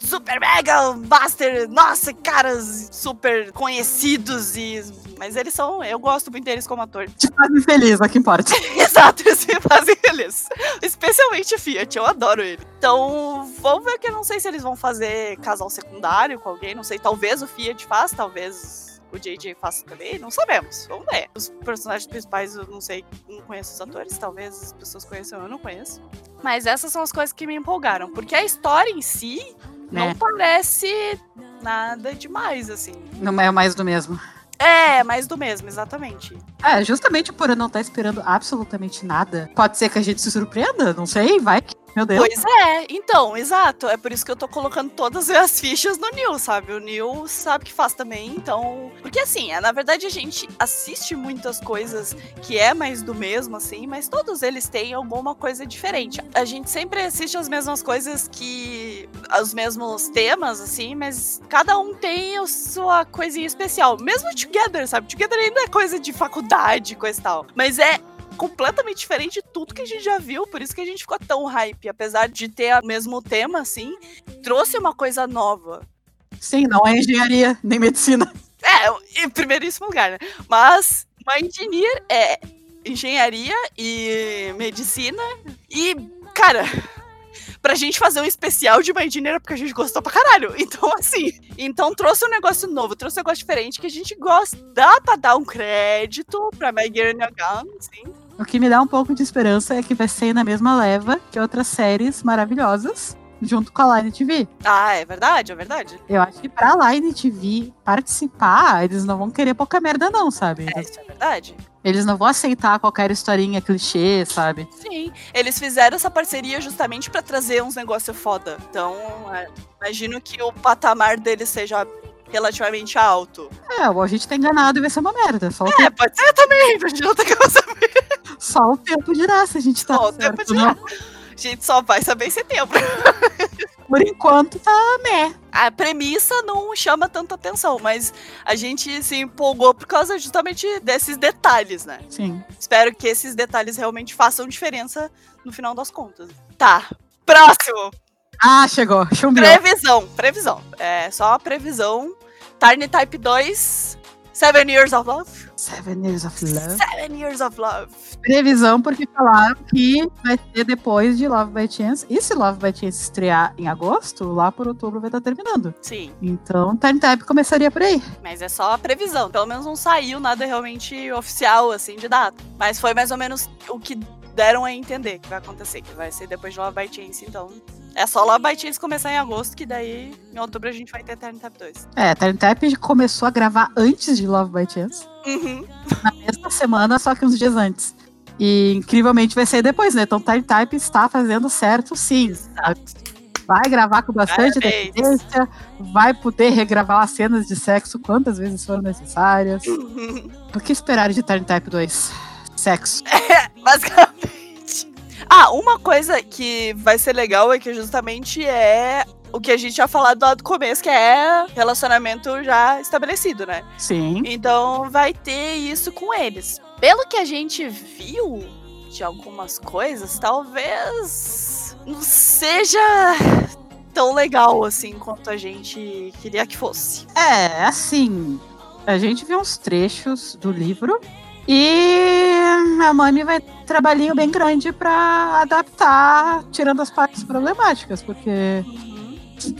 super mega master, nossa, caras super conhecidos e mas eles são, eu gosto muito deles como ator. Te fazem feliz, é que importa. <laughs> Exato, eles me fazem feliz. Especialmente o Fiat, eu adoro ele. Então, vamos ver que eu não sei se eles vão fazer casal secundário com alguém, não sei, talvez o Fiat faça, talvez o JJ faça também, não sabemos. Vamos ver. Os personagens principais eu não sei, não conheço os atores, talvez as pessoas conheçam, eu não conheço. Mas essas são as coisas que me empolgaram, porque a história em si não Né? parece nada demais, assim. Não é mais do mesmo. É, mais do mesmo, exatamente. É, justamente por eu não estar esperando absolutamente nada, pode ser que a gente se surpreenda, não sei, vai que. Meu Deus. Pois é, então, exato. É por isso que eu tô colocando todas as fichas no Neil, sabe? O Neil sabe que faz também, então. Porque assim, é, na verdade a gente assiste muitas coisas que é mais do mesmo, assim, mas todos eles têm alguma coisa diferente. A gente sempre assiste as mesmas coisas que. os mesmos temas, assim, mas cada um tem a sua coisinha especial. Mesmo Together, sabe? Together ainda é coisa de faculdade, coisa e tal. Mas é completamente diferente de tudo que a gente já viu, por isso que a gente ficou tão hype, apesar de ter o mesmo tema, assim, trouxe uma coisa nova. Sim, não é engenharia, nem medicina. <laughs> É, em primeiríssimo lugar, né? Mas uma engineer é engenharia e medicina e, cara, pra gente fazer um especial de engineer é porque a gente gostou pra caralho. <laughs> Então, assim, então trouxe um negócio novo, trouxe um negócio diferente que a gente gosta. Dá pra dar um crédito pra Maggie Nagan, sim. O que me dá um pouco de esperança é que vai ser na mesma leva que outras séries maravilhosas, junto com a Line TV. Ah, é verdade, é verdade. Eu acho que pra Line TV participar, eles não vão querer pouca merda, não, sabe? É, isso é verdade. Eles não vão aceitar qualquer historinha clichê, sabe? Sim, eles fizeram essa parceria justamente pra trazer uns negócios foda. Então, é, imagino que o patamar deles seja relativamente alto. É, ou a gente tá enganado e vai ser uma merda. Só É, tempo, pode ser também, a gente não saber. Só o tempo dirá se a gente tá Só o certo, tempo né? A gente só vai saber em setembro. <laughs> por enquanto tá né. A premissa não chama tanta atenção, mas a gente se empolgou por causa justamente desses detalhes, né? Sim. Espero que esses detalhes realmente façam diferença no final das contas. Tá. Próximo. Ah, chegou. Chumbiou. Previsão. Previsão. É só a previsão. Tarny Type 2. Seven Years of Love. Seven Years of Love. Seven Years of Love. Previsão, porque falaram que vai ser depois de Love by Chance. E se Love by Chance estrear em agosto, lá por outubro vai estar terminando. Sim. Então, Time Type começaria por aí. Mas é só a previsão. Pelo menos não saiu nada realmente oficial, assim, de data. Mas foi mais ou menos o que deram a entender que vai acontecer, que vai ser depois de Love by Chance, então. É só Love by Chance começar em agosto, que daí em outubro a gente vai ter Time Type 2. É, Time Type começou a gravar antes de Love by Chance. Uhum. Na mesma semana, só que uns dias antes. E incrivelmente vai sair depois, né? Então Time Type está fazendo certo sim. Exato. Vai gravar com bastante decadência, vai poder regravar as cenas de sexo quantas vezes forem necessárias. O que esperar de Time Type 2? Sexo. <laughs> Basicamente. Ah, uma coisa que vai ser legal é que justamente é o que a gente já falado lá do começo, que é relacionamento já estabelecido, né? Sim. Então vai ter isso com eles. Pelo que a gente viu de algumas coisas, talvez não seja tão legal assim quanto a gente queria que fosse. É, assim, a gente viu uns trechos do livro e a Mami vai ter um trabalhinho bem grande pra adaptar, tirando as partes problemáticas, porque,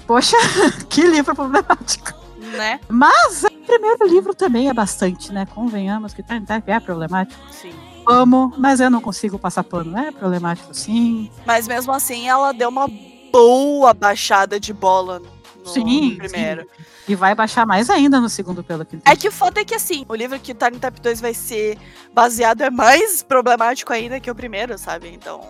poxa, <laughs> que livro problemático. Né? Mas o primeiro livro também é bastante, né? Convenhamos que Time Type é problemático. Sim. Amo, mas eu não consigo passar pano. É problemático, sim. Mas mesmo assim, ela deu uma boa baixada de bola no Sim, primeiro. E vai baixar mais ainda no segundo, pelo que É que o foda é que assim, o livro que Time Type 2 vai ser baseado é mais problemático ainda que o primeiro, sabe? Então,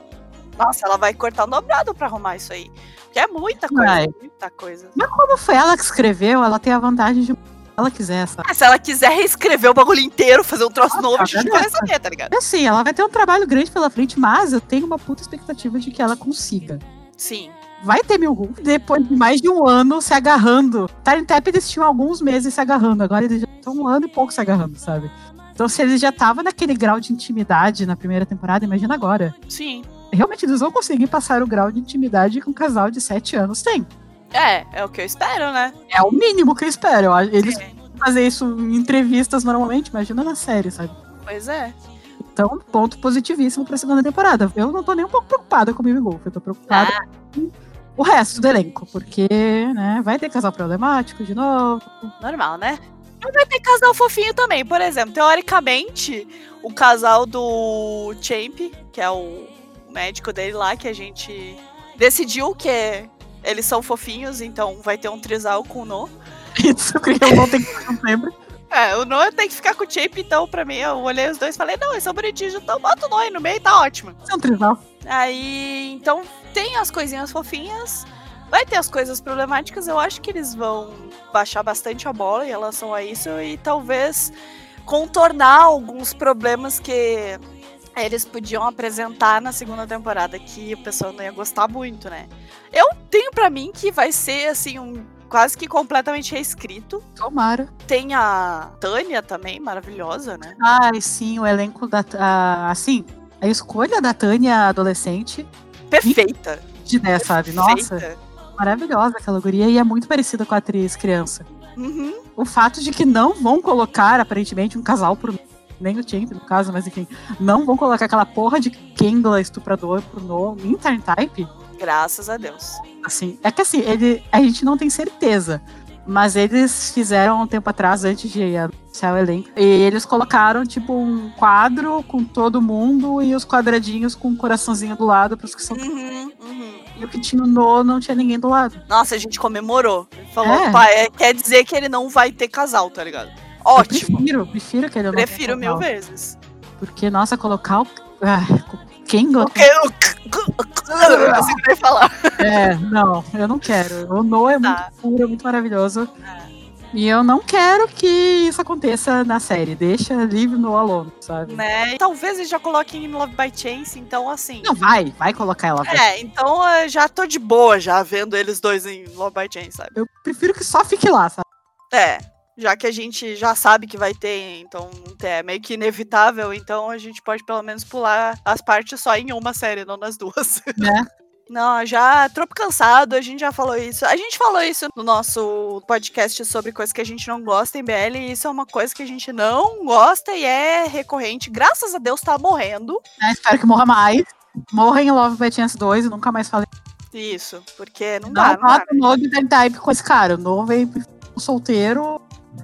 nossa, ela vai cortar um dobrado pra arrumar isso aí. Porque é muita coisa, Vai. muita coisa. Mas como foi ela que escreveu, ela tem a vantagem de. Se ela quiser, sabe? Ah, se ela quiser reescrever o bagulho inteiro, fazer um troço Ah, novo, tá, a gente vai saber, tá ligado? Assim, ela vai ter um trabalho grande pela frente, mas eu tenho uma puta expectativa de que ela consiga. Sim. Vai ter mil Gu, depois de mais de um ano se agarrando. Time Tap eles tinham alguns meses se agarrando, agora eles já estão um ano e pouco se agarrando, sabe? Então, se eles já estavam naquele grau de intimidade na primeira temporada, imagina agora. Sim. Realmente eles vão conseguir passar o grau de intimidade que um casal de sete anos tem. É, é o que eu espero, né? É o mínimo que eu espero. Eles É. fazer isso em entrevistas normalmente, imagina na série, sabe? Pois é. Então, ponto positivíssimo pra segunda temporada. Eu não tô nem um pouco preocupada com o Mimi Golf, eu tô preocupada com o resto do elenco, porque, né, vai ter casal problemático de novo. Normal, né? Mas vai ter casal fofinho também, por exemplo. Teoricamente, o casal do Champ, que é o médico dele lá, que a gente decidiu que eles são fofinhos, então vai ter um trisal com o No. <laughs> Isso que eu não tenho que sempre. É, o No tem que ficar com o Champ, então pra mim, eu olhei os dois e falei, não, eles são bonitinhos, então bota o No aí no meio, tá ótimo. É um trisal. Aí, então, tem as coisinhas fofinhas, vai ter as coisas problemáticas. Eu acho que eles vão baixar bastante a bola em relação a isso e talvez contornar alguns problemas que eles podiam apresentar na segunda temporada que o pessoal não ia gostar muito, né? Eu tenho pra mim que vai ser assim um quase que completamente reescrito. Tomara. Tem a Tânia também, maravilhosa, né? Ai, sim, o elenco da. a- assim, a escolha da Tânia adolescente Perfeita. de 10, sabe? Nossa, perfeita. maravilhosa aquela guria e é muito parecida com a atriz criança. Uhum. O fato de que não vão colocar, aparentemente, um casal pro. Nem o Champ, no caso, mas enfim. Não vão colocar aquela porra de Kengla estuprador pro no em Time Type. Graças a Deus. Assim, é que assim, ele, a gente não tem certeza. Mas eles fizeram um tempo atrás, antes de anunciar o elenco. E eles colocaram, tipo, um quadro com todo mundo e os quadradinhos com um coraçãozinho do lado pros que são. Uhum, uhum. E o que tinha no não tinha ninguém do lado. Nossa, a gente comemorou. Falou, É. pai, é- quer dizer que ele não vai ter casal, tá ligado? Eu Ótimo. prefiro, prefiro que ele não Prefiro mil vezes. Porque, nossa, colocar o. Ah, Kengla. Porque eu eu não consigo nem falar. É, não, eu não quero. O No é muito Tá. puro, é muito maravilhoso. E eu não quero que isso aconteça na série. Deixa livre no alone, sabe? Né? Talvez eles já coloquem em Love by Chance, então assim. Não, vai, vai colocar ela. É, então eu já tô de boa já vendo eles dois em Love by Chance, sabe? Eu prefiro que só fique lá, sabe? É. Já que a gente já sabe que vai ter, então é meio que inevitável, então a gente pode pelo menos pular as partes só em uma série, não nas duas. <laughs> Né? Não, já tropo cansado, a gente já falou isso. A gente falou isso no nosso podcast sobre coisas que a gente não gosta em BL, e isso é uma coisa que a gente não gosta e é recorrente. Graças a Deus tá morrendo. É, espero que morra mais. Morra em Love by Chance 2 e nunca mais falei. Isso, porque não Não dá, não dá. bota o Nogue Type com esse cara. O Novo veio solteiro.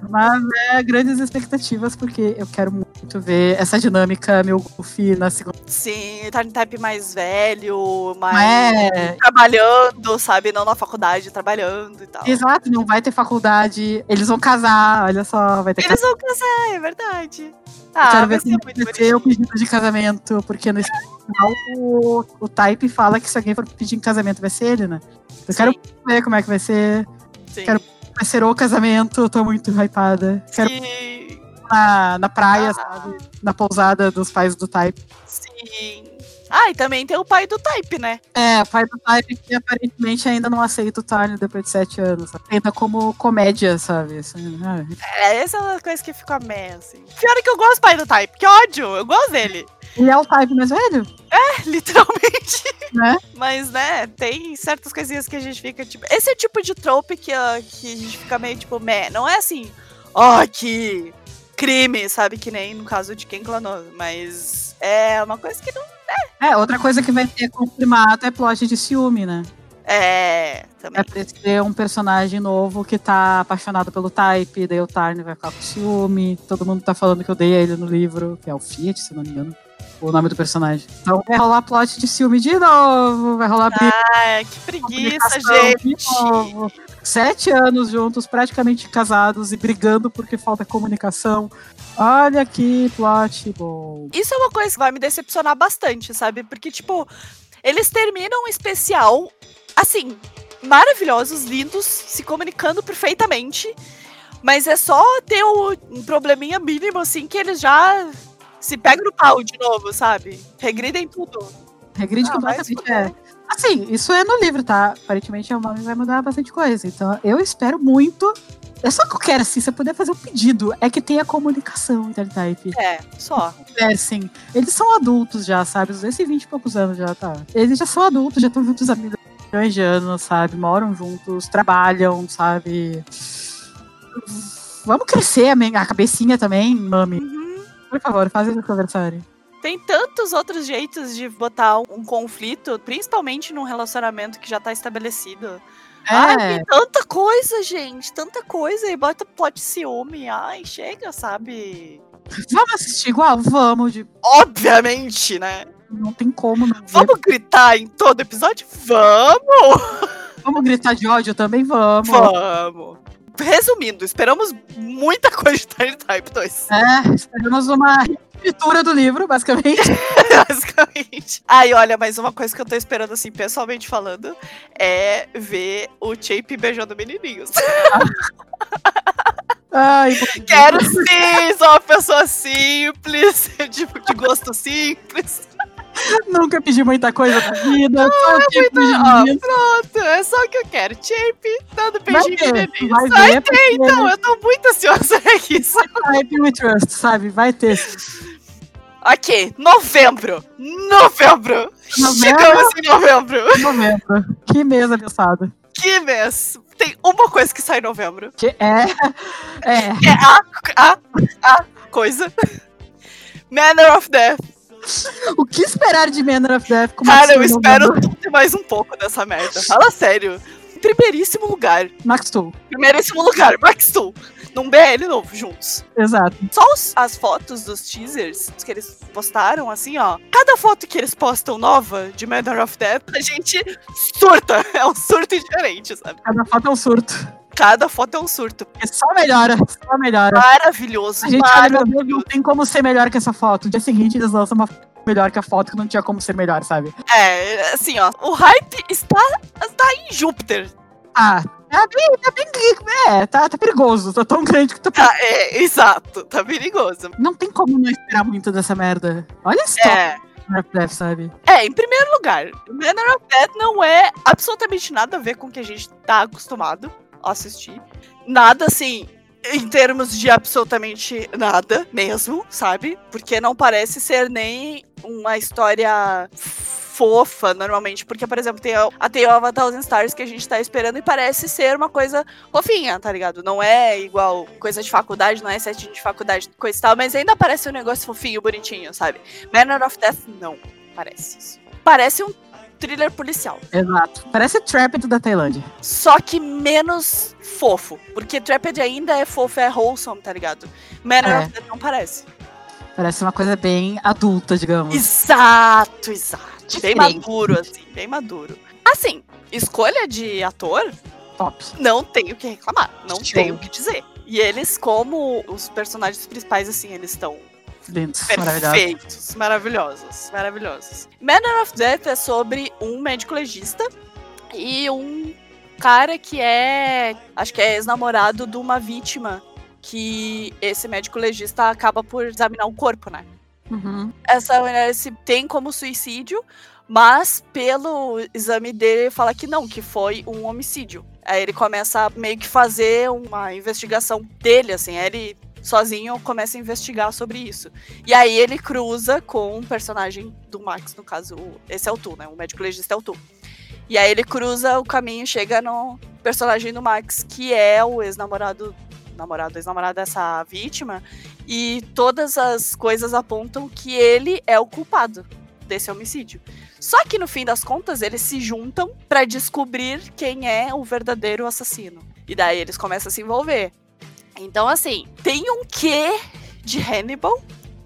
Mas é grandes expectativas, porque eu quero muito ver essa dinâmica meu goofy na segunda. Sim, Turn Type mais velho, mais É, trabalhando, sabe? Não na faculdade, trabalhando e tal. exato, não vai ter faculdade. Eles vão casar, olha só, vai ter Eles vão casar, é verdade. Eu Ah, quero ver como muito vai ser o pedido de casamento, porque no final o, o Type fala que se alguém for pedir em casamento vai ser ele, né? Eu quero Sim, ver como é que vai ser. sim. quero- Vai ser o casamento, eu tô muito hypada. Quero Sim, na, na praia, Ah. sabe? Na pousada dos pais do Type. sim. Ah, e também tem o pai do Type, né? É, o pai do Type que aparentemente ainda não aceita o Tarn depois de sete anos. Sabe? Tenta como comédia, sabe? Assim, ah, É, essa é uma coisa que fica meh, assim. Pior é que eu gosto do pai do Type, que ódio, eu gosto dele. Ele é o Type mais velho, <laughs> Literalmente. né? Mas, né, tem certas coisinhas que a gente fica, tipo. Esse é o tipo de trope que, ah, que a gente fica meio, tipo, meh. Não é assim, ó, que crime, sabe? Que nem no caso de quem clanou. Mas é uma coisa que não. É, outra coisa que vai ter confirmado é plot de ciúme, né? É. Também. É pra ter um personagem novo que tá apaixonado pelo Type, daí o Tarn vai ficar com ciúme. Todo mundo tá falando que odeia ele no livro, que é o Fiat, se não me engano. O nome do personagem. Então vai rolar plot de ciúme de novo, vai rolar Ai, que preguiça, Comunicação de gente. novo. Sete anos juntos, praticamente casados e brigando porque falta comunicação. Olha que plot bom. Isso é uma coisa que vai me decepcionar bastante, sabe? Porque, tipo, eles terminam um especial, assim, maravilhosos, lindos, se comunicando perfeitamente. Mas é só ter um probleminha mínimo, assim, que eles já se pegam no pau de novo, sabe? Regridem tudo. Regride Ah, completamente. É. Assim, isso é no livro, tá? Aparentemente o nome vai mudar bastante coisa. Então eu espero muito. É só que eu quero, assim, se eu puder fazer um pedido, é que tenha comunicação intertype. É, só. Conversem. Eles são adultos já, sabe? Os 20 e poucos anos já, tá? Eles já são adultos, já estão juntos há milhões de anos, sabe? Moram juntos, trabalham, sabe? Vamos crescer a men- a cabecinha também, mami. Uhum. Por favor, faz eles conversarem. Tem tantos outros jeitos de botar um, conflito, principalmente num relacionamento que já tá estabelecido. Ai, É, tem tanta coisa, gente. Tanta coisa. E bota plot ciúme. Ai, chega, sabe? vamos assistir igual? Vamos. De... Obviamente, né? Não tem como não ver. Vamos gritar em todo episódio? Vamos! Vamos gritar de ódio também? Vamos. Vamos! Resumindo, esperamos muita coisa de Tiny Type 2. É, esperamos uma reescritura do livro, basicamente. <laughs> Basicamente. Ai, olha, mas uma coisa que eu tô esperando, assim, pessoalmente falando, é ver o Chape beijando menininhos. <laughs> Ai, Quero sim, sou uma pessoa simples, <laughs> de, de gosto simples. Nunca pedi muita coisa na vida. só tipo de Ó, menino. pronto, é só o que eu quero. Chape dando Vai beijinho ter, vai Vai ver, ter, então, eu tô muito ansiosa pra isso. Type we trust, sabe? Vai ter. Ok, novembro. Novembro. Novembro? Chegamos em novembro. Novembro. Que mês abençoado. Que mês? Tem uma coisa que sai em novembro. Que é. É. É a, a, a coisa. Manner of Death. O que esperar de Manor of Death? Como Cara, eu espero e mais um pouco dessa merda. Fala sério. Primeiríssimo lugar. Max Tool. Primeiríssimo lugar, Max Tool. Num BL novo, juntos. Exato. Só os- as fotos dos teasers que eles postaram, assim, ó. Cada foto que eles postam nova de Manor of Death, a gente surta. <laughs> É um surto diferente, sabe? Cada foto é um surto. Cada foto é um surto. É só melhora. Só melhora. Maravilhoso. A gente olha, meu Deus, não maravilhoso. tem como ser melhor que essa foto. No dia seguinte, eles lançam uma melhor que a foto que não tinha como ser melhor, sabe? É, assim, ó. O hype está, está em Júpiter. Ah, Tá bem, tá bem. É, tá, tá perigoso. Tá tão grande que tá. Ah, é, exato. Tá perigoso. Não tem como não esperar muito dessa merda. Olha só. É. Death, sabe? É, em primeiro lugar, Manor of Death não é absolutamente nada a ver com o que a gente tá acostumado assistir. Nada assim, em termos de absolutamente nada mesmo, sabe? Porque não parece ser nem uma história fofa, normalmente. Porque, por exemplo, tem a, a of a Thousand Stars que a gente tá esperando e parece ser uma coisa fofinha, tá ligado? Não é igual coisa de faculdade, não é set de faculdade, coisa e tal, mas ainda parece um negócio fofinho, bonitinho, sabe? Manor of Death, não parece isso. Parece um thriller policial. Exato. Parece Trapped da Tailândia. Só que menos fofo. Porque Trapped ainda é fofo, é wholesome, tá ligado? Manor É. of Death não parece. Parece uma coisa bem adulta, digamos. Exato, exato. Bem maduro, assim, bem maduro. Assim, escolha de ator, Top. não tenho o que reclamar. Não Show. tenho o que dizer. E eles, como os personagens principais, assim, eles estão Lindos, perfeitos, maravilhosos, maravilhosos. Manor of Death é sobre um médico legista e um cara que é, acho que é ex-namorado de uma vítima que esse médico legista acaba por examinar o corpo, né? Uhum. essa mulher se tem como suicídio, mas pelo exame dele fala que não, que foi um homicídio. Aí ele começa a meio que fazer uma investigação dele, assim, aí ele sozinho começa a investigar sobre isso. E aí ele cruza com um personagem do Max, no caso, esse é o Tu, né? O médico legista é o Tu. E aí ele cruza o caminho, chega no personagem do Max, que é o ex-namorado, namorado, ex-namorado dessa vítima, e todas as coisas apontam que ele é o culpado desse homicídio. Só que no fim das contas eles se juntam pra descobrir quem é o verdadeiro assassino. E daí eles começam a se envolver. Então assim, tem um quê de Hannibal,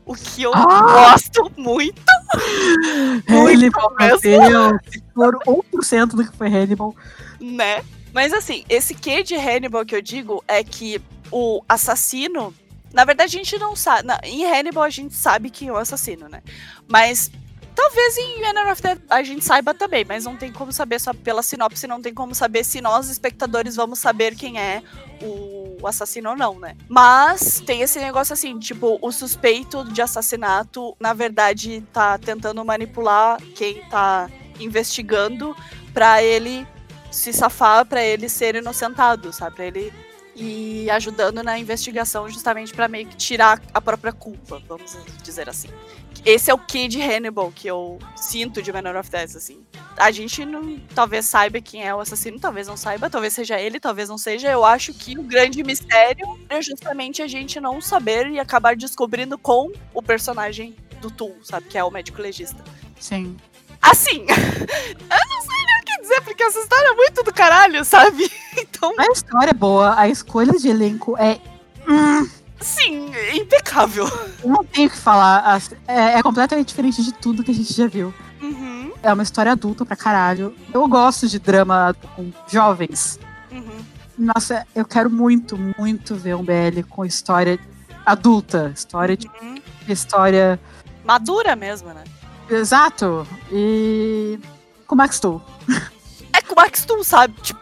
o que eu Ah! gosto muito. <laughs> Hannibal, meu. Deus. For 1% do que foi Hannibal. né? Mas assim, esse quê de Hannibal que eu digo é que o assassino. Na verdade, a gente não sabe. na- em Hannibal a gente sabe quem é o assassino, né? Mas. Talvez em Manor of a gente saiba também, mas não tem como saber só pela sinopse, não tem como saber se nós, espectadores, vamos saber quem é o assassino ou não, né? Mas tem esse negócio assim, tipo, o suspeito de assassinato, na verdade, tá tentando manipular quem tá investigando pra ele se safar pra ele ser inocentado, sabe? Pra ele ir ajudando na investigação justamente pra meio que tirar a própria culpa, vamos dizer assim. Esse é o que de Hannibal que eu sinto de Manor of Death, assim. A gente não, talvez saiba quem é o assassino, talvez não saiba, talvez seja ele, talvez não seja. Eu acho que o grande mistério é justamente a gente não saber e acabar descobrindo com o personagem do Tool, sabe? Que é o médico legista. Sim. Assim, <laughs> eu não sei nem o que dizer, porque essa história é muito do caralho, sabe? <laughs> Então, A história é boa, a escolha de elenco é. Hum, sim, impecável. não tenho o que falar. É, é completamente diferente de tudo que a gente já viu. Uhum, É uma história adulta pra caralho. Eu gosto de drama com jovens. uhum. Nossa, eu quero muito, muito ver um BL com história adulta. História de uhum. história. Madura mesmo, né? Exato. E. Com Max Tool. É que Max Tool, sabe? Tipo,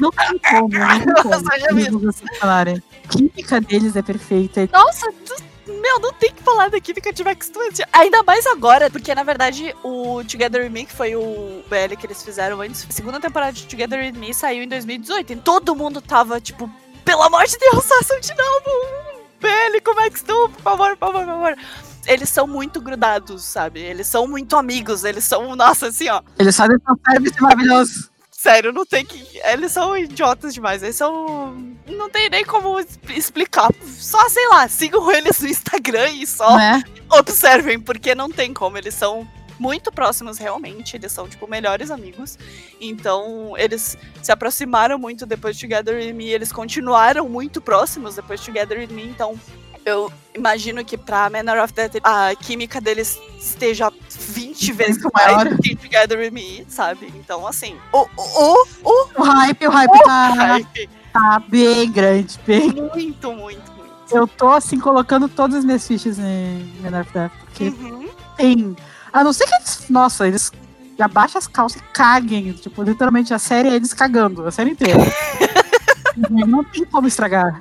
Não tem como, não tem <laughs> como. Nossa, já falarem. A química deles é perfeita. nossa, tu- meu, não tem que falar da química de Max Tool. Ainda mais agora, porque na verdade o Together With Me, que foi o BL que eles fizeram antes, a segunda temporada de Together With Me saiu em 2018. E todo mundo tava, tipo, pelo amor de Deus, <laughs> façam de novo um BL com Max Tool, por favor, por favor, por favor. Eles são muito grudados, sabe? Eles são muito amigos, eles são, nossa, assim, ó. Eles fazem service maravilhoso. Sério, não tem que. Eles são idiotas demais. Eles são. Não tem nem como explicar. Só, sei lá, sigam <laughs> eles no Instagram e só Né? observem, porque não tem como. Eles são muito próximos, realmente. Eles são, tipo, melhores amigos. Então, eles se aproximaram muito depois de Together With Me. Eles continuaram muito próximos depois de Together With Me. Então, eu imagino que pra Manor of Death a química deles esteja 20 vezes Muito mais maior. do que Together With Me, sabe? Então, assim, o, o, o, O hype, o hype tá, hype. tá bem grande, bem. Muito, muito, muito. Eu tô assim colocando todas as minhas fichas em Menor of Death, porque Uhum. tem. A não ser que eles. Nossa, eles abaixa as calças e caguem. Tipo, literalmente a série é eles cagando, a série inteira. <laughs> não tem como estragar.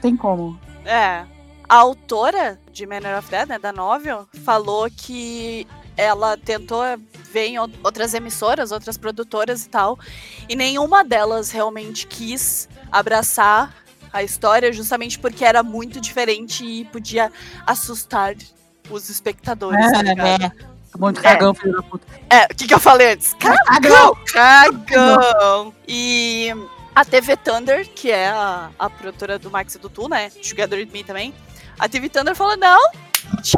Tem como. É. A autora de Manor of Dead, né, da novel, falou que ela tentou ver em outras emissoras, outras produtoras e tal, e nenhuma delas realmente quis abraçar a história, justamente porque era muito diferente e podia assustar os espectadores. É, tá ligado? é. Muito é. cagão, é. filho da puta. É, o que, que eu falei antes? Cagão! Cagão! E a TV Thunder, que é a, a produtora do Max e do Tu, né? Together With Me também. A TV Thunder falou: não,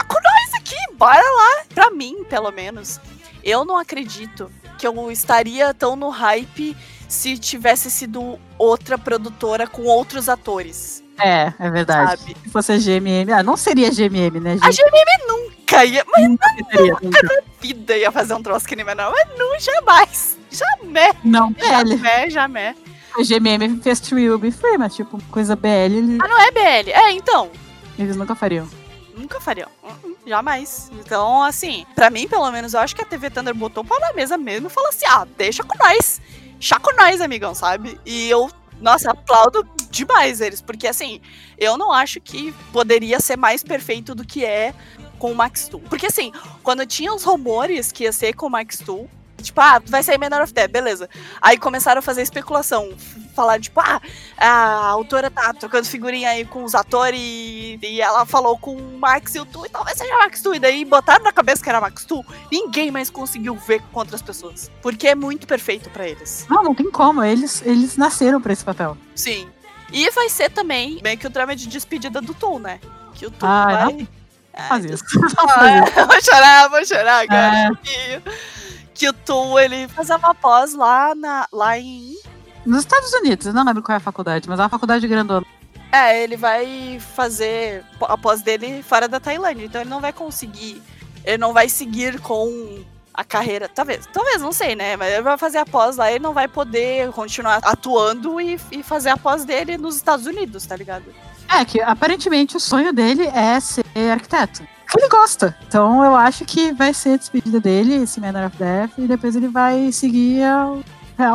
com nós aqui, bora lá. Pra mim, pelo menos, eu não acredito que eu estaria tão no hype se tivesse sido outra produtora com outros atores. É, é verdade. Sabe? Se fosse a GMM. Ah, não seria a GMM, né? A GMM nunca ia. Mas nunca, nunca, nunca, na vida ia fazer um troço que nem menor. Mas não, jamais. Jamais. Não, jamais, jamais. A GMM fez Trill Be Free, mas tipo, coisa BL. Ele... Ah, não é BL. É, então. Eles nunca fariam. Nunca fariam. Uh -uh, jamais. Então, assim, para mim, pelo menos, eu acho que a TV Thunder botou pra na mesa mesmo e falou assim: ah, deixa com nós. Chá com nós, amigão, sabe? E eu, nossa, aplaudo demais eles, porque assim, eu não acho que poderia ser mais perfeito do que é com o Max Tool. Porque assim, quando tinha os rumores que ia ser com o Max Tool, Tipo, ah, vai sair Menor of Death, beleza. Aí começaram a fazer especulação. Falar, tipo, ah, a autora tá trocando figurinha aí com os atores e ela falou com o Max e o Tu, e talvez seja Max Tu. E daí botaram na cabeça que era Max Tu. Ninguém mais conseguiu ver com outras pessoas. Porque é muito perfeito para eles. Não, não tem como. Eles, eles nasceram para esse papel. Sim. E vai ser também meio que o drama de despedida do Tu, né? Que o Tu ah, vai. Não? Faz isso. <laughs> Ah, <laughs> vou chorar, vou chorar, cara. É que o Tu, ele fazia uma pós lá, na, lá em... Nos Estados Unidos, eu não lembro qual é a faculdade, mas é uma faculdade grandona. É, ele vai fazer a pós dele fora da Tailândia, então ele não vai conseguir, ele não vai seguir com a carreira, talvez, talvez, não sei, né, mas ele vai fazer a pós lá, ele não vai poder continuar atuando e, e fazer a pós dele nos Estados Unidos, tá ligado? É, que aparentemente o sonho dele é ser arquiteto ele gosta. Então eu acho que vai ser a despedida dele, esse Manor of Death, e depois ele vai seguir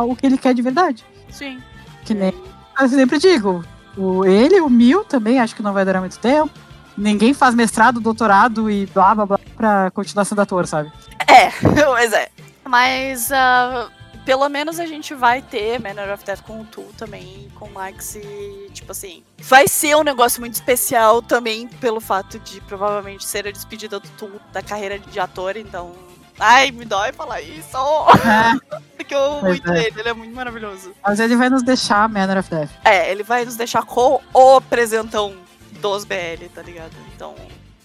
o que ele quer de verdade. Sim. Que nem eu sempre digo, o, ele, o Mil também, acho que não vai durar muito tempo. Ninguém faz mestrado, doutorado e blá blá blá pra continuar sendo ator, sabe? É, <laughs> mas é. Mas uh, pelo menos a gente vai ter Manor of Death com o Tool também, com o Max e, tipo assim, vai ser um negócio muito especial também pelo fato de provavelmente ser a despedida do Tool da carreira de ator, então. Ai, me dói falar isso! É. <laughs> Porque eu amo muito é. ele, ele é muito maravilhoso. Mas ele vai nos deixar Manor of Death. É, ele vai nos deixar com o presentão dos BL, tá ligado? Então,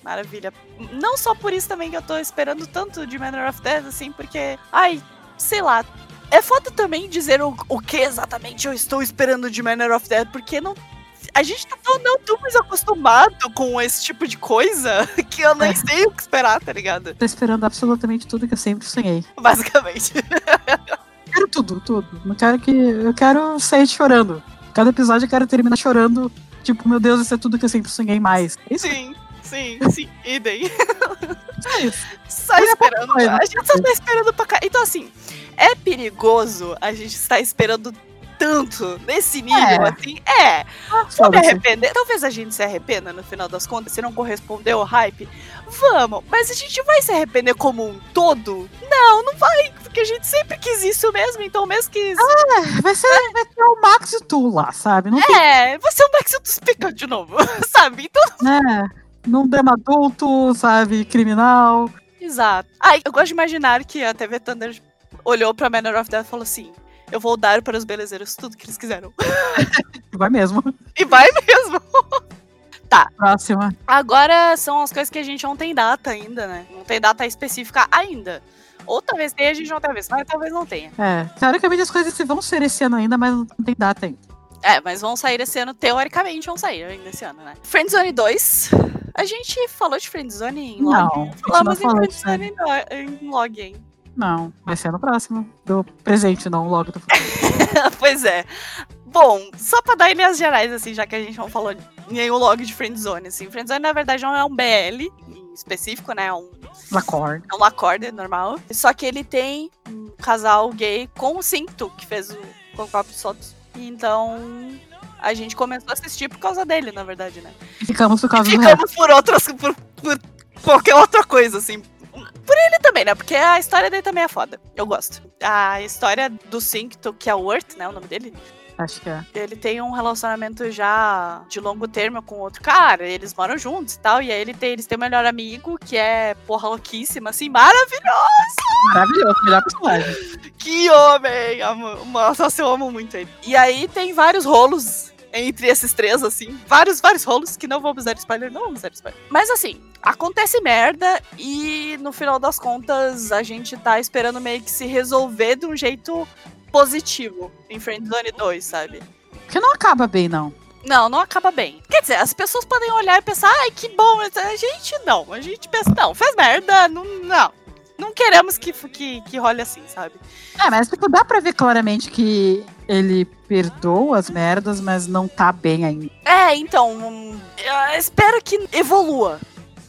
maravilha. Não só por isso também que eu tô esperando tanto de Manor of Death, assim, porque, ai, sei lá, é foda também dizer o, o que exatamente eu estou esperando de Manor of Death, porque não. A gente tá tão, não tão mais acostumado com esse tipo de coisa <laughs> que eu nem é. sei o que esperar, tá ligado? Tô esperando absolutamente tudo que eu sempre sonhei. Basicamente. <laughs> quero tudo, tudo. Não quero que. Eu quero sair chorando. Cada episódio eu quero terminar chorando. Tipo, meu Deus, isso é tudo que eu sempre sonhei mais. É isso? Sim. Sim, <laughs> sim, idem. Só isso. Só esperando. A gente só tá esperando pra cá. Então, assim, é perigoso a gente estar esperando tanto nesse nível, é. assim. É. Ah, me arrepender. Talvez a gente se arrependa no final das contas, se não correspondeu ao hype. Vamos, mas a gente vai se arrepender como um todo? Não, não vai, porque a gente sempre quis isso mesmo, então mesmo que. Ah, vai ser, é. vai ser o Max e tu lá, sabe? Não é, tem... vai ser o Max e tu pica de novo, <laughs> sabe? Então. É, num drama adulto, sabe? Criminal. Exato. Ai, eu gosto de imaginar que a TV Thunder olhou pra Manor of Death e falou assim: Eu vou dar para os belezeiros tudo que eles quiseram. <laughs> Vai mesmo. E vai mesmo. <laughs> tá. Próxima. Agora são as coisas que a gente não tem data ainda, né? Não tem data específica ainda. Ou talvez tenha, a gente não visto, mas talvez não tenha. É, teoricamente as coisas vão ser esse ano ainda, mas não tem data ainda. É, mas vão sair esse ano, teoricamente vão sair ainda esse ano, né? Friendzone 2. A gente falou de Friendzone em log? Não, Falamos em Friendzone em log, hein? Não, vai ser no próximo. Do presente, não logo do futuro. <laughs> pois é. Bom, só pra dar linhas gerais, assim, já que a gente não falou nenhum log de Friendzone, assim. Friendzone, na verdade, não é um BL específico, né? É um Lacorne. É um Lacorne normal. Só que ele tem um casal gay com o Cinto, que fez o Concop Sotos. Então, a gente começou a assistir por causa dele, na verdade, né? Ficamos por causa e do resto. ficamos por outras. Por, por qualquer outra coisa, assim. Por ele também, né? Porque a história dele também é foda. Eu gosto. A história do Cincto, que é o Worth, né? O nome dele. Acho que é. Ele tem um relacionamento já de longo termo com outro cara. Eles moram juntos e tal. E aí ele tem, eles têm um melhor amigo, que é porra louquíssima, assim, maravilhoso! Maravilhoso, melhor personagem. Que homem! Amo, nossa, eu amo muito ele. E aí tem vários rolos entre esses três, assim. Vários, vários rolos que não vamos dar spoiler, não vamos dar spoiler. Mas assim, acontece merda e no final das contas a gente tá esperando meio que se resolver de um jeito positivo em Friendzone 2, sabe? Porque não acaba bem, não. Não, não acaba bem. Quer dizer, as pessoas podem olhar e pensar, ai, que bom, a gente não. A gente pensa, não, fez merda, não. Não, não queremos que, que, que role assim, sabe? É, mas tipo, dá pra ver claramente que ele perdoa as merdas, mas não tá bem ainda. É, então, hum, espero que evolua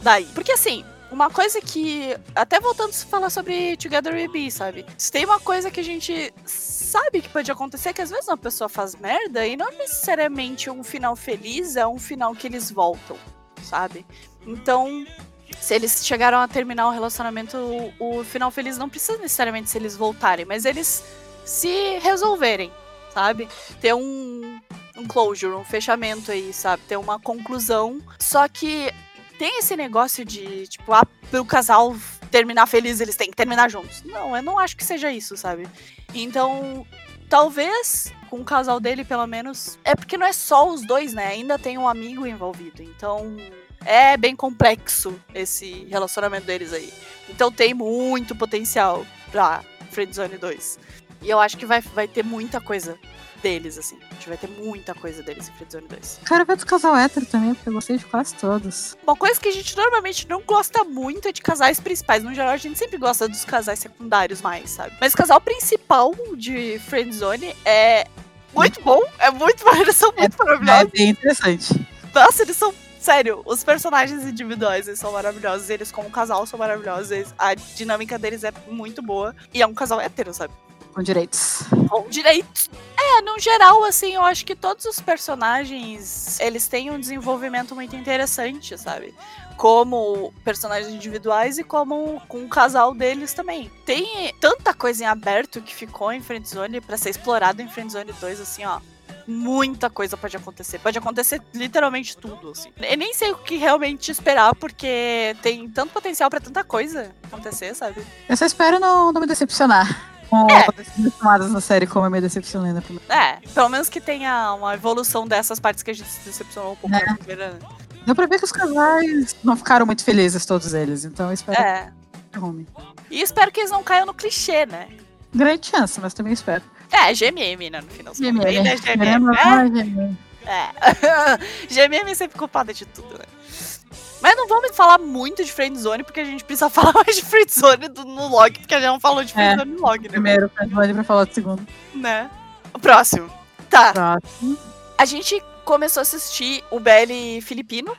daí. Porque assim, uma coisa que. Até voltando a falar sobre Together We Be, sabe? Se tem uma coisa que a gente sabe que pode acontecer, que às vezes uma pessoa faz merda e não necessariamente um final feliz é um final que eles voltam, sabe? Então. Se eles chegaram a terminar o relacionamento, o, o final feliz não precisa necessariamente se eles voltarem, mas eles se resolverem, sabe? Ter um, um closure, um fechamento aí, sabe? Ter uma conclusão. Só que tem esse negócio de, tipo, ah, pro casal terminar feliz, eles têm que terminar juntos. Não, eu não acho que seja isso, sabe? Então, talvez com o casal dele, pelo menos. É porque não é só os dois, né? Ainda tem um amigo envolvido. Então. É bem complexo esse relacionamento deles aí. Então tem muito potencial pra Friendzone 2. E eu acho que vai, vai ter muita coisa deles, assim. A gente vai ter muita coisa deles em Friendzone 2. Cara, vai do casal hétero também, porque eu gostei de quase todos. Uma coisa que a gente normalmente não gosta muito é de casais principais. No geral, a gente sempre gosta dos casais secundários mais, sabe? Mas o casal principal de Friendzone é muito bom. É muito <laughs> eles são muito É maravilhosos. bem interessante. Nossa, eles são. Sério, os personagens individuais eles são maravilhosos. Eles, como casal, são maravilhosos. eles- a dinâmica deles é muito boa. E é um casal hétero, sabe? Com direitos. Com direitos. É, no geral, assim, eu acho que todos os personagens, eles têm um desenvolvimento muito interessante, sabe? Como personagens individuais e como com o casal deles também. Tem tanta coisa em aberto que ficou em Friendzone pra ser explorado em Friendzone 2, assim, ó. Muita coisa pode acontecer. Pode acontecer literalmente tudo, assim. Eu nem sei o que realmente esperar, porque tem tanto potencial pra tanta coisa acontecer, sabe? Eu só espero não, não me decepcionar. Com É. decisões tomadas na série como eu me decepcionei na primeira. É, pelo menos que tenha uma evolução dessas partes que a gente se decepcionou um pouco É. na primeira. né? Deu pra ver que os casais não ficaram muito felizes, todos eles. Então eu espero É. que arrume. E espero que eles não caiam no clichê, né? Grande chance, mas também espero. É, GMM, né? No final. é GMM. Queremos É, mais GMM. é. <laughs> GMM é sempre culpada de tudo, né? Mas não vamos falar muito de Friendzone, porque a gente precisa <laughs> falar mais de Friendzone do- no log, porque a gente não falou de É. Friendzone no log, né? Primeiro, Friendzone pra falar do segundo. né? O próximo. Tá. Próximo. A gente começou a assistir o BL filipino,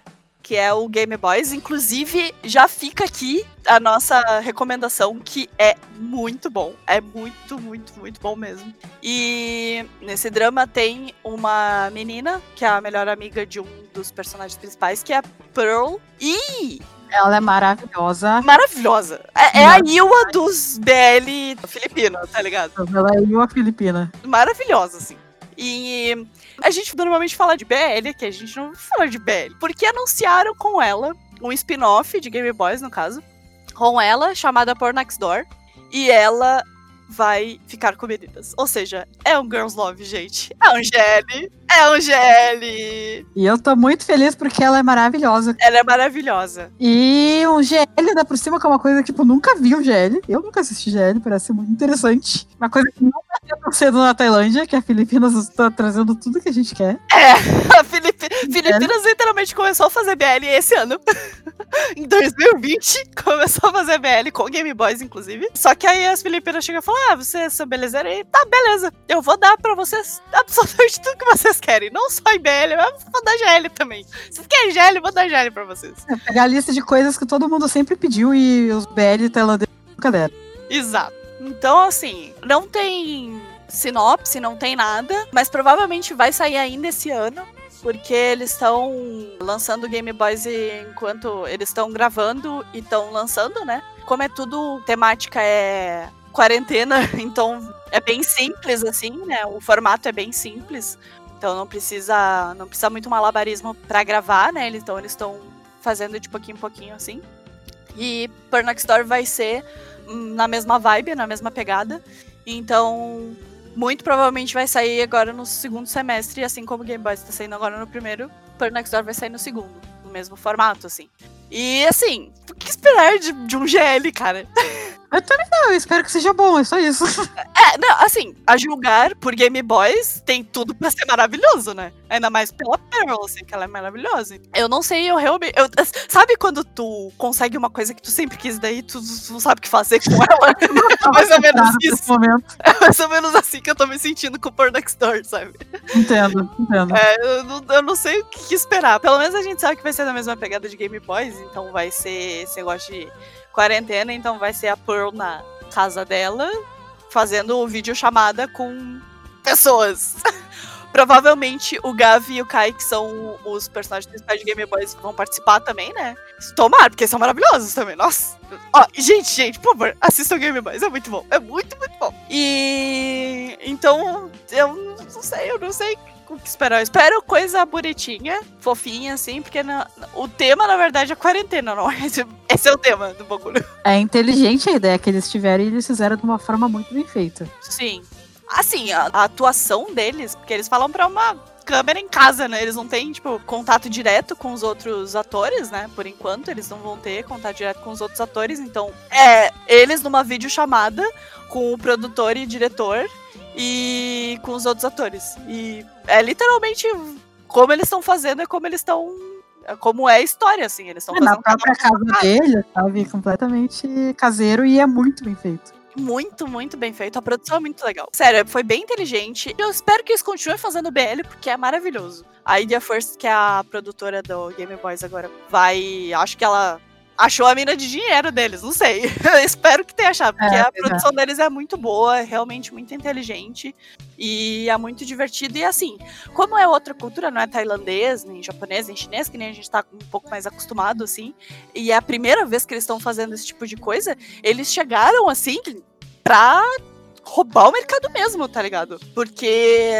que é o Game Boys. Inclusive, já fica aqui a nossa recomendação, que é muito bom. É muito, muito, muito bom mesmo. E nesse drama tem uma menina, que é a melhor amiga de um dos personagens principais, que é a Pearl. E Ela é maravilhosa. maravilhosa. É, é a Iwa dos BL filipino, tá ligado? Ela é uma filipina. maravilhosa, assim. E a gente normalmente fala de BL, que a gente não fala de BL. Porque anunciaram com ela um spin-off de Game Boys, no caso. Com ela, chamada Por Next Door. E ela vai ficar com meninas. Ou seja, é um Girls Love, gente. É um GL. É um GL. E eu tô muito feliz porque ela é maravilhosa. Ela é maravilhosa. E um GL ainda por cima, que é uma coisa que tipo, eu nunca vi um GL. Eu nunca assisti GL, parece muito interessante. Uma coisa que nunca tinha acontecido na Tailândia, que a Filipinas está trazendo tudo que a gente quer. É, <laughs> a Filipi Filipinas literalmente começou a fazer BL esse ano. <laughs> em 2020 começou a fazer BL com Game Boys, inclusive. Só que aí as Filipinas chegam e falam: Ah, vocês são belezeira aí? Tá, beleza. Eu vou dar pra vocês absolutamente tudo que vocês querem. Não só em BL, mas vou dar GL também. Se querem GL, vou dar GL pra vocês. É, pegar a lista de coisas que todo mundo sempre pediu e os BL tailandeses nunca deram. Exato. Então, assim, não tem sinopse, não tem nada, mas provavelmente vai sair ainda esse ano porque eles estão lançando Game Boys enquanto eles estão gravando e estão lançando, né? Como é tudo temática é quarentena, <laughs> então é bem simples assim, né? O formato é bem simples. Então não precisa, não precisa muito malabarismo para gravar, né? Então eles estão fazendo de pouquinho em pouquinho assim. E Next Door vai ser na mesma vibe, na mesma pegada. Então, muito provavelmente vai sair agora no segundo semestre, assim como o Game Boy está saindo agora no primeiro, Per Next Door vai sair no segundo, no mesmo formato, assim. E assim, o que esperar de, de um GL, cara? Eu também não, eu espero que seja bom, é só isso. <laughs> É, não, assim, a julgar por Game Boys tem tudo pra ser maravilhoso, né? Ainda mais pela Pearl, assim, que ela é maravilhosa. Eu não sei, eu realmente. Eu, sabe quando tu consegue uma coisa que tu sempre quis, daí tu não sabe o que fazer com ela? <laughs> é <laughs> mais ou menos isso. É mais ou menos assim que eu tô me sentindo com o Porn Next Door, sabe? Entendo, entendo. É, eu, não, eu não sei o que esperar. Pelo menos a gente sabe que vai ser na mesma pegada de Game Boys, então vai ser esse negócio de quarentena, então vai ser a Pearl na casa dela, fazendo vídeo chamada com pessoas. <laughs> Provavelmente o Gavi e o Kai, que são os personagens principais de Game Boys, vão participar também, né? Tomar, porque são maravilhosos também. Nossa. Ó, gente, gente, por favor, assistam Game Boys. É muito bom. É muito, muito bom. E. Então, eu não sei, eu não sei o que esperar. Eu espero coisa bonitinha, fofinha, assim, porque na, o tema, na verdade, é quarentena, não é? Esse, <laughs> esse é o tema do bagulho. É inteligente a ideia que eles tiveram e eles fizeram de uma forma muito bem feita. Sim. Assim, a, a atuação deles, porque eles falam pra uma câmera em casa, né? Eles não têm, tipo, contato direto com os outros atores, né? Por enquanto, eles não vão ter contato direto com os outros atores. Então, é eles numa videochamada com o produtor e diretor e com os outros atores. E é literalmente como eles estão fazendo, é como eles estão. É como é a história, assim. Eles estão é, Na própria casa dele, sabe? Completamente caseiro e é muito bem feito. Muito, muito bem feito. A produção é muito legal. Sério, foi bem inteligente. Eu espero que eles continuem fazendo BL, porque é maravilhoso. A Idea First, que é a produtora do Game Boys agora, vai. Acho que ela achou a mina de dinheiro deles, não sei. <laughs> espero que tenha achado, porque é, a produção é. deles é muito boa, é realmente muito inteligente e é muito divertido. E assim, como é outra cultura, não é tailandês, nem japonês, nem chinês, que nem a gente tá um pouco mais acostumado, assim, e é a primeira vez que eles estão fazendo esse tipo de coisa, eles chegaram assim pra roubar o mercado mesmo, tá ligado? Porque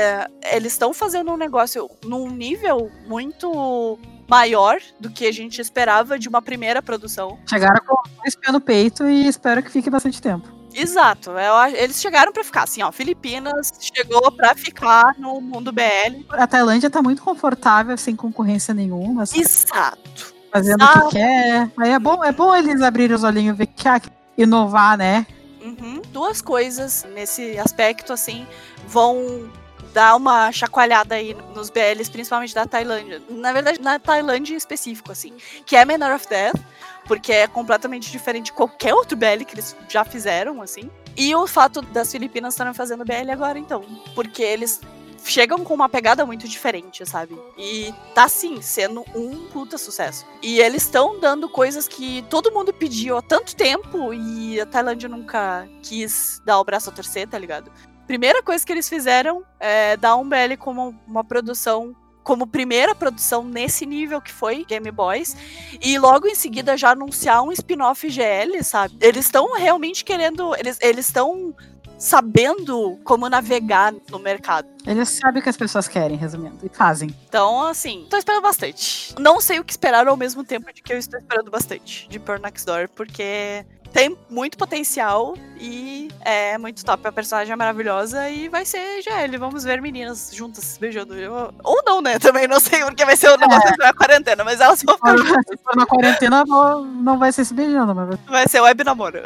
eles estão fazendo um negócio num nível muito maior do que a gente esperava de uma primeira produção. Chegaram com dois pés no peito e espero que fique bastante tempo. Exato, eles chegaram para ficar assim, ó. Filipinas chegou para ficar no mundo BL. A Tailândia tá muito confortável, sem concorrência nenhuma. Assim, Exato. Fazendo Exato. o que quer. Aí é bom, é bom eles abrirem os olhinhos e ver que ah, inovar, né? Uhum. Duas coisas nesse aspecto, assim, vão dar uma chacoalhada aí nos BLs, principalmente da Tailândia. Na verdade, na Tailândia em específico, assim, que é Manor of Death, porque é completamente diferente de qualquer outro BL que eles já fizeram, assim. E o fato das Filipinas estarem fazendo BL agora, então. Porque eles chegam com uma pegada muito diferente, sabe? E tá sim sendo um puta sucesso. E eles estão dando coisas que todo mundo pediu há tanto tempo e a Tailândia nunca quis dar o braço a torcer, tá ligado? Primeira coisa que eles fizeram é dar um BL como uma produção como primeira produção nesse nível que foi Game Boys e logo em seguida já anunciar um spin-off GL, sabe? Eles estão realmente querendo, eles eles estão sabendo como navegar no mercado. Eles sabem o que as pessoas querem, resumindo, e fazem. Então, assim, tô esperando bastante. Não sei o que esperar ao mesmo tempo de que eu estou esperando bastante de Pearl Next Door, porque tem muito potencial e é muito top. A personagem é maravilhosa e vai ser GL. Vamos ver meninas juntas beijando. Ou não, né? Também não sei porque vai ser o negócio é. da quarentena, mas elas vão ficar juntas. Se for na quarentena, não vai ser se beijando, mas vai ser web namoro.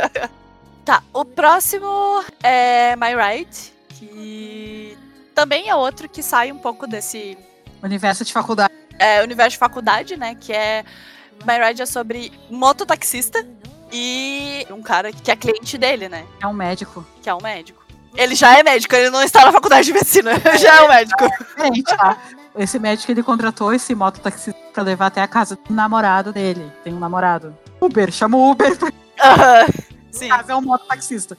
<laughs> tá, o próximo é My Right, que também é outro que sai um pouco desse universo de faculdade. É, universo de faculdade, né? Que é My Ride é sobre mototaxista e um cara que é cliente dele, né? É um médico. Que é um médico. Ele já é médico, ele não está na faculdade de medicina, <laughs> já é um médico. Tá? Esse médico ele contratou esse mototaxista pra levar até a casa do namorado dele. Tem um namorado. Uber, chama o Uber pra Aham, Sim. casa, é um mototaxista.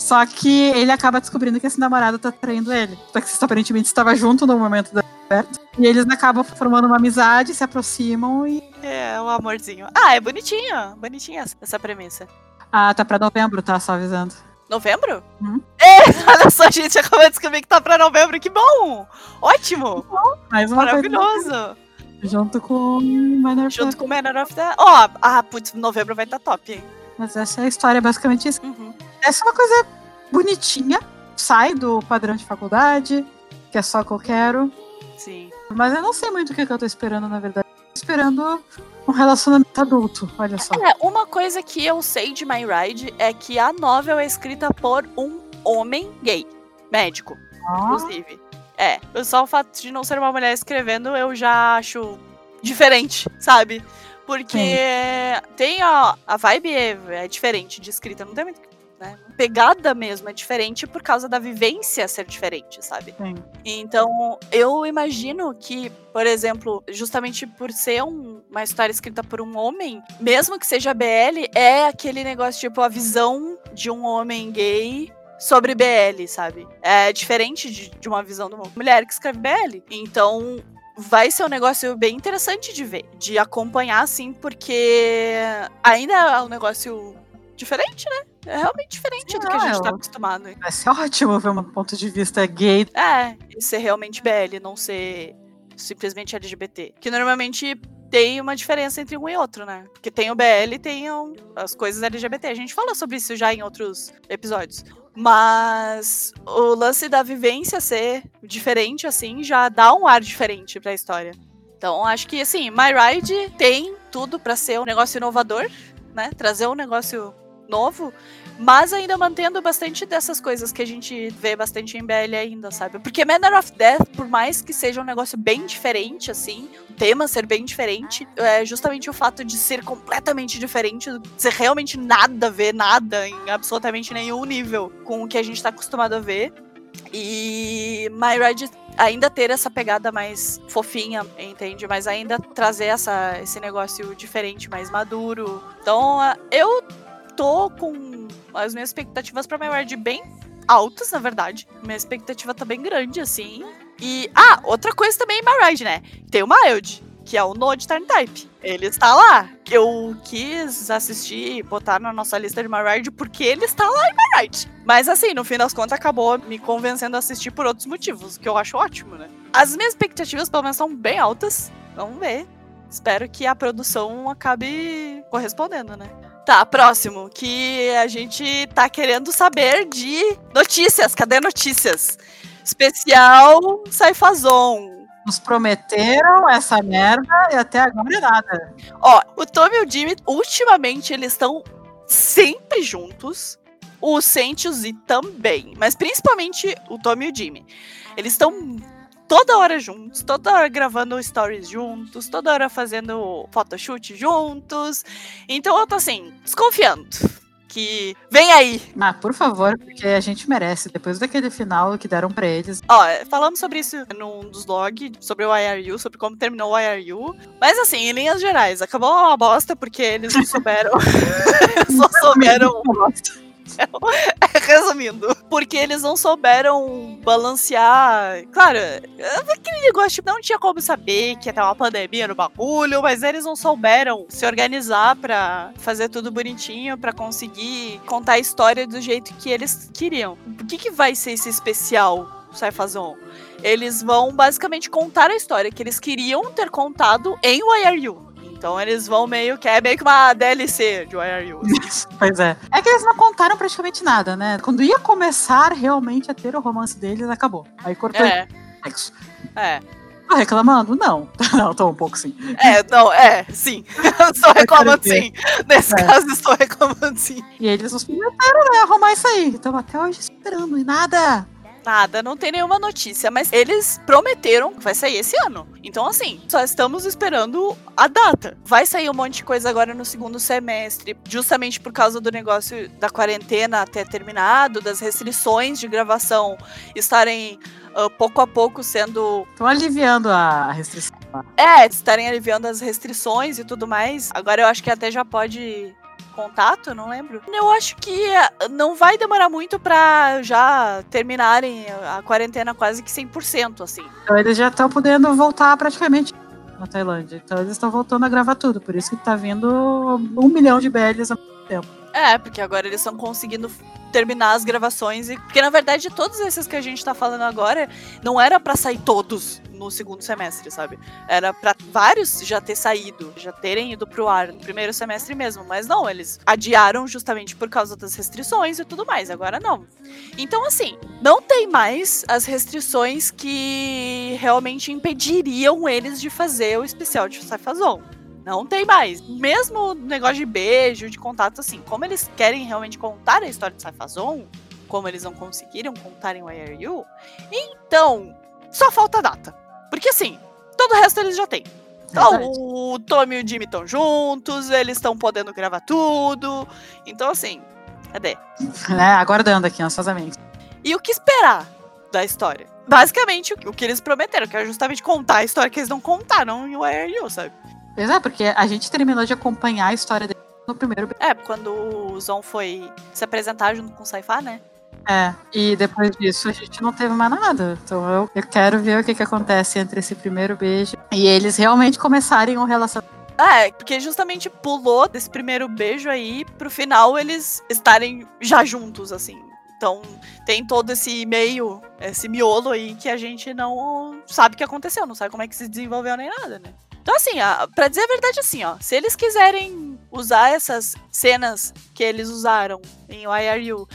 Só que ele acaba descobrindo que esse namorado tá traindo ele. O taxista aparentemente estava junto no momento da oferta. E eles acabam formando uma amizade, se aproximam e. É, um amorzinho. Ah, é bonitinho. Bonitinha essa- premissa. Ah, tá pra novembro, tá? Só avisando. Novembro? Uhum. É, <laughs> olha só, a gente acabou de descobrir que tá pra novembro. Que bom! Ótimo! Mais uma Maravilhoso! junto com Minor Junto com Manor of the... Ó, ah, putz, novembro vai tá top, hein? Mas essa é a história, basicamente isso. Uhum. Essa é uma coisa bonitinha, sai do padrão de faculdade, que é só que eu quero. Sim. Mas eu não sei muito o que, que eu tô esperando, na verdade. Tô esperando um relacionamento adulto, olha só. É, uma coisa que eu sei de My Ride é que a novel é escrita por um homem gay. Médico, Ah, inclusive. É, só o fato de não ser uma mulher escrevendo eu já acho diferente, sabe? Porque tem a, a vibe é, é diferente de escrita, não tem muito. Né? Pegada mesmo é diferente por causa da vivência ser diferente, sabe? sim. Então, eu imagino que, por exemplo, justamente por ser um- uma história escrita por um homem, mesmo que seja BL, é aquele negócio tipo a visão de um homem gay sobre BL, sabe? É diferente de, de uma visão de uma mulher que escreve BL. Então, vai ser um negócio bem interessante de ver, de acompanhar, assim, porque ainda é um negócio diferente, né? É realmente diferente Sim, do que a gente tá eu- acostumado. Vai ser ótimo ver um ponto de vista gay. É, e ser realmente BL, não ser simplesmente LGBT. Que normalmente tem uma diferença entre um e outro, né? Porque tem o BL e tem as coisas LGBT. A gente falou sobre isso já em outros episódios. Mas o lance da vivência ser diferente, assim, já dá um ar diferente pra história. Então, acho que, assim, My Ride tem tudo pra ser um negócio inovador, né? Trazer um negócio novo, mas ainda mantendo bastante dessas coisas que a gente vê bastante em BL ainda, sabe? Porque Manor of Death, por mais que seja um negócio bem diferente, assim, o tema ser bem diferente, é justamente o fato de ser completamente diferente, de ser realmente nada a ver, nada, em absolutamente nenhum nível com o que a gente tá acostumado a ver. E My Ride ainda ter essa pegada mais fofinha, entende? Mas ainda trazer essa, esse negócio diferente, mais maduro. Então, eu tô com as minhas expectativas My Ride bem altas, na verdade. Minha expectativa tá bem grande, assim. E, ah, outra coisa também em My Ride, né? Tem o Mild, que é o Node Turn Type. Ele está lá. Eu quis assistir, botar na nossa lista de Ride porque ele está lá em Ride. Mas assim, no fim das contas, acabou me convencendo a assistir por outros motivos, que eu acho ótimo, né? As minhas expectativas, pelo menos, são bem altas. Vamos ver. Espero que a produção acabe correspondendo, né? Tá, próximo, que a gente tá querendo saber de notícias. Cadê notícias? Especial Saifazon. Nos prometeram essa merda e até agora é nada. Ó, o Tommy e o Jimmy, ultimamente, eles estão sempre juntos. O Sentius também. Mas principalmente o Tommy e o Jimmy. Eles estão toda hora juntos, toda hora gravando stories juntos, toda hora fazendo photoshoot juntos. Então eu tô assim, desconfiando. Que vem aí. Ah, por favor, porque a gente merece. Depois daquele final que deram pra eles. Ó, falamos sobre isso num dos logs, sobre o IRU, sobre como terminou o IRU. Mas assim, em linhas gerais, acabou uma bosta porque eles não souberam. <laughs> só souberam <laughs> Resumindo, porque eles não souberam balancear. Claro, aquele negócio, tipo, não tinha como saber que ia ter uma pandemia no bagulho, mas eles não souberam se organizar pra fazer tudo bonitinho, pra conseguir contar a história do jeito que eles queriam. O que, que vai ser esse especial, Saifazon? Eles vão basicamente contar a história que eles queriam ter contado em YRU. Então eles vão meio que é meio que uma DLC de YRU. Pois é. É que eles não contaram praticamente nada, né? Quando ia começar realmente a ter o romance deles, acabou. Aí cortou É, sexo. é. Tô reclamando? Não. <laughs> Não, tô um pouco sim. É, não, é, sim. <laughs> estou reclamando sim. Nesse É. caso, estou reclamando sim. E eles nos prometeram, né? Arrumar isso aí. Estamos até hoje esperando e nada. Nada, não tem nenhuma notícia, mas eles prometeram que vai sair esse ano. Então, assim, só estamos esperando a data. Vai sair um monte de coisa agora no segundo semestre, justamente por causa do negócio da quarentena até terminado, das restrições de gravação estarem uh, pouco a pouco sendo. Estão aliviando a restrição. É, estarem aliviando as restrições e tudo mais. Agora eu acho que até já pode contato, não lembro. Eu acho que eh, não vai demorar muito para já terminarem a quarentena quase que 100%, assim. Então eles já estão podendo voltar praticamente na Tailândia. Então eles estão voltando a gravar tudo. Por isso que tá vindo um milhão de BLs tempo. É, porque agora eles estão conseguindo terminar as gravações. E, porque na verdade, todos esses que a gente tá falando agora não era para sair todos no segundo semestre, sabe? Era para vários já ter saído, já terem ido pro ar no primeiro semestre mesmo. Mas não, eles adiaram justamente por causa das restrições e tudo mais. Agora não. Então, assim, não tem mais as restrições que realmente impediriam eles de fazer o especial de Saifazon. Não tem mais. Mesmo negócio de beijo, de contato, assim, como eles querem realmente contar a história de Saifazon, como eles não conseguiram contar em Why Are You, então só falta a data. Porque assim, todo o resto eles já têm. Então, o Tommy e o Jimmy estão juntos, eles estão podendo gravar tudo. Então, assim, cadê? É, aguardando aqui, ansiosamente. E o que esperar da história? Basicamente, o que eles prometeram, que é justamente contar a história que eles não contaram em Where Are You, sabe? Pois é, porque a gente terminou de acompanhar a história dele no primeiro É, quando o Zon foi se apresentar junto com o Saifá, né? É, e depois disso a gente não teve mais nada. Então eu, eu quero ver o que, que acontece entre esse primeiro beijo e eles realmente começarem um relacionamento. É, porque justamente pulou desse primeiro beijo aí pro final eles estarem já juntos, assim. Então tem todo esse meio, esse miolo aí que a gente não sabe o que aconteceu, não sabe como é que se desenvolveu nem nada, né? Então, assim, ó, pra dizer a verdade, assim, ó, se eles quiserem usar essas cenas que eles usaram em Why Are You,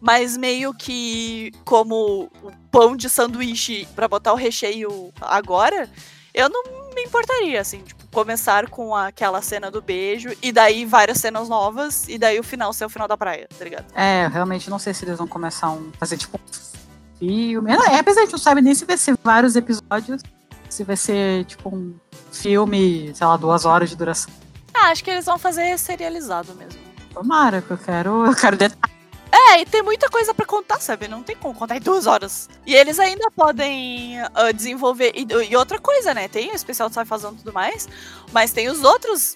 mas meio que como o pão de sanduíche para botar o recheio agora, eu não me importaria, assim, tipo, começar com aquela cena do beijo e daí várias cenas novas e daí o final ser o final da praia, tá ligado? É, realmente não sei se eles vão começar um, fazer tipo um filme. É, apesar de não sabe nem se vai ser vários episódios, se vai ser tipo um filme, sei lá, duas horas de duração. Ah, acho que eles vão fazer serializado mesmo. Tomara, que eu quero, eu quero detalhes. É, e tem muita coisa para contar, sabe? Não tem como contar em duas horas. E eles ainda podem uh, desenvolver. E, e, outra coisa, né? Tem o especial do Saifazão e tudo mais, mas tem os outros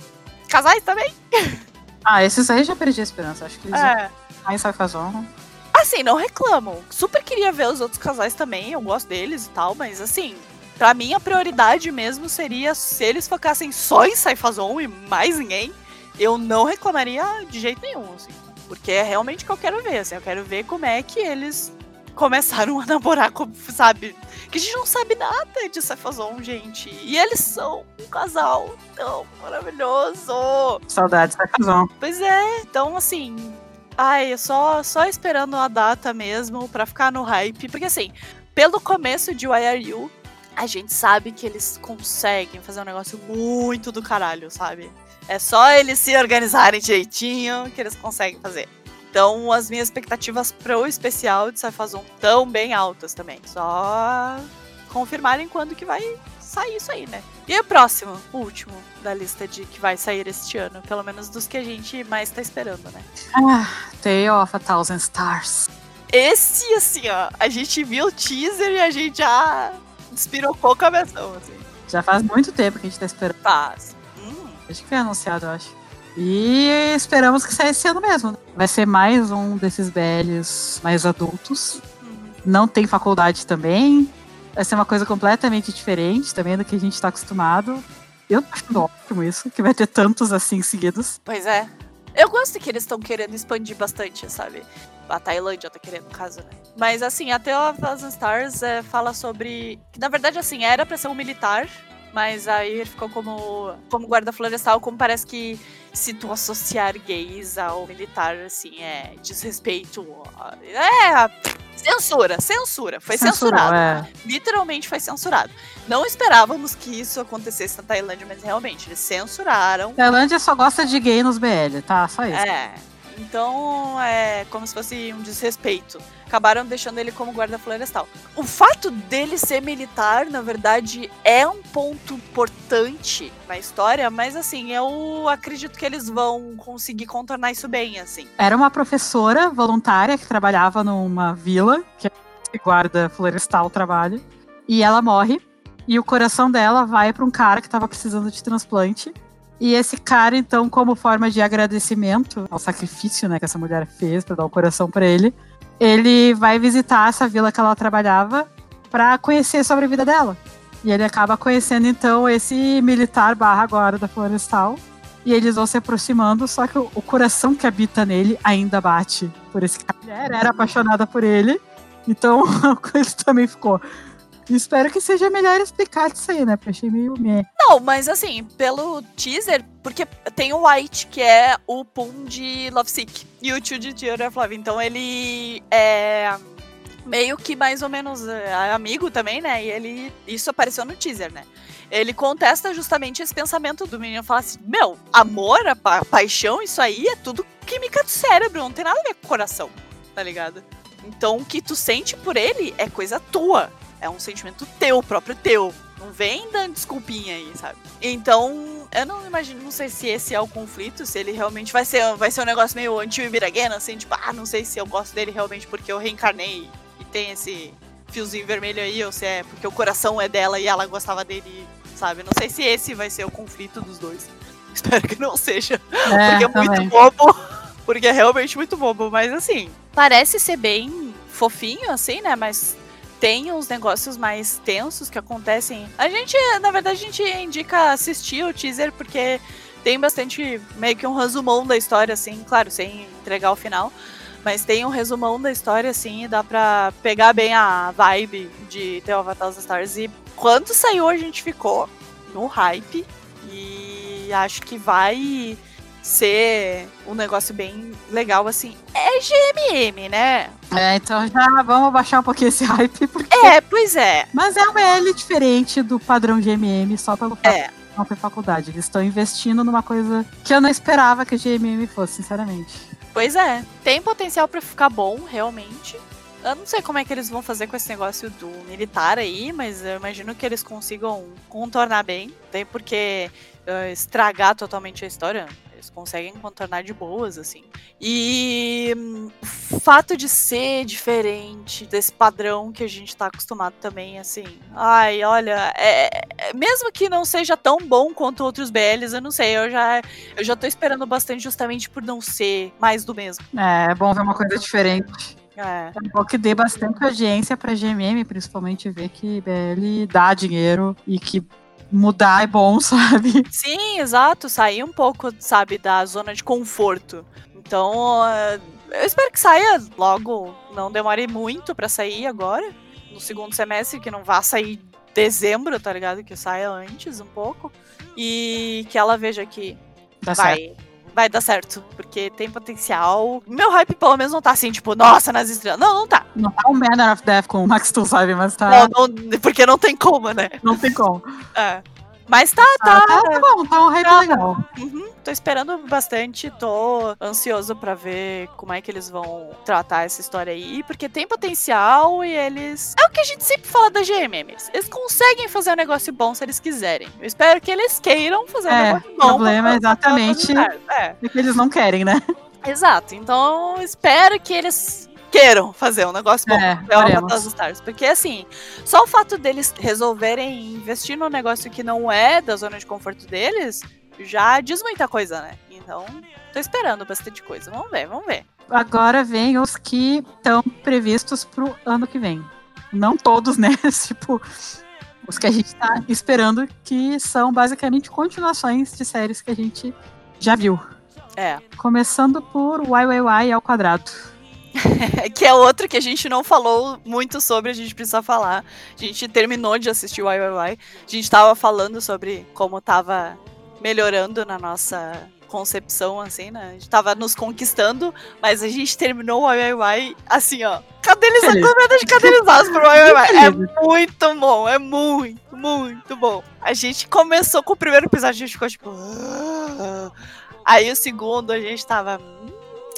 casais também. <laughs> Ah, esses aí já perdi a esperança. Acho que eles é. vão Saifazão. Assim, não reclamam. Super queria ver os outros casais também, eu gosto deles e tal, mas assim, Pra mim, a prioridade mesmo seria se eles focassem só em Saifazon e mais ninguém, eu não reclamaria de jeito nenhum, assim. Porque é realmente o que eu quero ver, assim. Eu quero ver como é que eles começaram <laughs> a namorar, como, sabe? Que a gente não sabe nada de Saifazon, gente. E eles são um casal tão maravilhoso. Saudades Saifazon. Pois é, então assim... Ai, só, só esperando a data mesmo pra ficar no hype. Porque assim, pelo começo de Why Are You, a gente sabe que eles conseguem fazer um negócio muito do caralho, sabe? É só eles se organizarem direitinho que eles conseguem fazer. Então, as minhas expectativas pro especial de Saifazon tão bem altas também. Só confirmarem quando que vai sair isso aí, né? E o próximo, o último da lista de que vai sair este ano, pelo menos dos que a gente mais tá esperando, né? Ah, Tale of a Thousand Stars. Esse, assim, ó, a gente viu o teaser e a gente já despirocou o cabeção, assim. Já faz muito tempo que a gente tá esperando. Faz. Hum. Acho que foi anunciado, eu acho. E esperamos que saia esse ano mesmo. Vai ser mais um desses velhos mais adultos. Uhum. Não tem faculdade também. Vai ser uma coisa completamente diferente também do que a gente tá acostumado. Eu tô achando ótimo isso, que vai ter tantos assim seguidos. Pois é. Eu gosto que eles estão querendo expandir bastante, sabe? A Tailândia tá querendo, no caso, né? Mas assim, a Tale of Thousand Stars é, fala sobre. Que na verdade, assim, era pra ser um militar, mas aí ele ficou como, como guarda florestal, como parece que se tu associar gays ao militar, assim, é desrespeito. É. Censura, censura. Foi censurado. É. Literalmente foi censurado. Não esperávamos que isso acontecesse na Tailândia, mas realmente, eles censuraram. Tailândia só gosta de gay nos BL, tá? Só isso. É. Então é como se fosse um desrespeito. Acabaram deixando ele como guarda florestal. O fato dele ser militar, na verdade, é um ponto importante na história, mas assim, eu acredito que eles vão conseguir contornar isso bem, assim. Era uma professora voluntária que trabalhava numa vila, que guarda florestal trabalha, e ela morre. E o coração dela vai para um cara que estava precisando de transplante. E esse cara, então, como forma de agradecimento ao sacrifício né, que essa mulher fez para dar o coração para ele, ele vai visitar essa vila que ela trabalhava para conhecer sobre a vida dela. E ele acaba conhecendo, então, esse militar barra guarda florestal. E eles vão se aproximando, só que o, coração que habita nele ainda bate por esse cara. A mulher era apaixonada por ele, então <laughs> ele também ficou Espero que seja melhor explicar isso aí, né? Porque achei meio meh. Não, mas assim, pelo teaser, porque tem o White, que é o Pum de Lovesick, e o Tio de of Love. Então ele é meio que mais ou menos é, amigo também, né? E ele. Isso apareceu no teaser, né? Ele contesta justamente esse pensamento do menino. Fala assim: Meu, amor, pa paixão, isso aí é tudo química do cérebro, não tem nada a ver com o coração, tá ligado? Então o que tu sente por ele é coisa tua. É um sentimento teu, próprio teu. Não vem dando desculpinha aí, sabe? Então, eu não imagino, não sei se esse é o conflito, se ele realmente vai ser, vai ser um negócio meio anti-Ibiraguena, assim, tipo, ah, não sei se eu gosto dele realmente porque eu reencarnei e tem esse fiozinho vermelho aí, ou se é porque o coração é dela e ela gostava dele, sabe? Não sei se esse vai ser o conflito dos dois. <laughs> Espero que não seja. É, porque é também. muito bobo. Porque é realmente muito bobo, mas assim, parece ser bem fofinho, assim, né? Mas tem uns negócios mais tensos que acontecem. A gente, na verdade, a gente indica assistir o teaser porque tem bastante, meio que um resumão da história, assim, claro, sem entregar o final. Mas tem um resumão da história, assim, e dá pra pegar bem a vibe de The Avatar the Stars. E quando saiu, a gente ficou no hype. E acho que vai ser um negócio bem legal, assim. É GMM, né? É, então já vamos baixar um pouquinho esse <laughs> hype. Porque... É, pois é. Mas é um L diferente do padrão GMM só pelo fato é. não ter faculdade. Eles estão investindo numa coisa que eu não esperava que a GMM fosse, sinceramente. Pois é. Tem potencial para ficar bom, realmente. Eu não sei como é que eles vão fazer com esse negócio do militar aí, mas eu imagino que eles consigam contornar bem. Tem porque uh, estragar totalmente a história eles conseguem contornar de boas, assim. E o fato de ser diferente desse padrão que a gente tá acostumado também, assim. Ai, olha, é, é, mesmo que não seja tão bom quanto outros BLs, eu não sei, eu já, eu já tô esperando bastante justamente por não ser mais do mesmo. É, é bom ver uma coisa diferente. É. é bom que dê bastante audiência pra GMM, principalmente ver que BL dá dinheiro e que mudar é bom, <laughs> sabe? Sim, exato. Sair um pouco, sabe, da zona de conforto. Então, eh, eu espero que saia logo. Não demore muito para sair agora. No segundo semestre, que não vá sair dezembro, tá ligado? Que saia antes um pouco. E que ela veja que Dá vai. Certo vai dar certo, porque tem potencial. Meu hype, pelo menos, não tá assim, tipo, nossa, nas estrelas. Não, não tá. Não tá um Banner of Death com o Max Tool, sabe? Mas tá. Não, não, porque não tem como, né? Não tem como. É. Mas tá, tá. Ah, tá, bom, tá um hype tá. legal. Uhum, tô esperando bastante, tô ansioso para ver como é que eles vão tratar essa história aí, porque tem potencial e eles. É o que a gente sempre fala da GMM. Eles conseguem fazer um negócio bom se eles quiserem. Eu espero que eles queiram fazer um é, negócio bom. O problema é exatamente é. que eles não querem, né? Exato. Então, espero que eles queiram fazer um negócio bom. É, é uma das Stars. Porque, assim, só o fato deles resolverem investir num negócio que não é da zona de conforto deles já diz muita coisa, né? Então, tô esperando bastante coisa. Vamos ver, vamos ver. Agora vem os que estão previstos pro ano que vem. Não todos, né? <laughs> tipo, os que a gente tá esperando, que são basicamente continuações de séries que a gente já viu. É. Começando por YYY ao quadrado. <laughs> que é outro que a gente não falou muito sobre, a gente precisa falar. A gente terminou de assistir o YYY. A gente tava falando sobre como tava melhorando na nossa concepção, assim, né? A gente tava nos conquistando, mas a gente terminou o YYY assim, ó. Cadelizado, completamente cadelizados pro YYY. É muito bom, é muito, muito bom. A gente começou com o primeiro episódio, a gente ficou tipo... Ah". Aí o segundo a gente tava...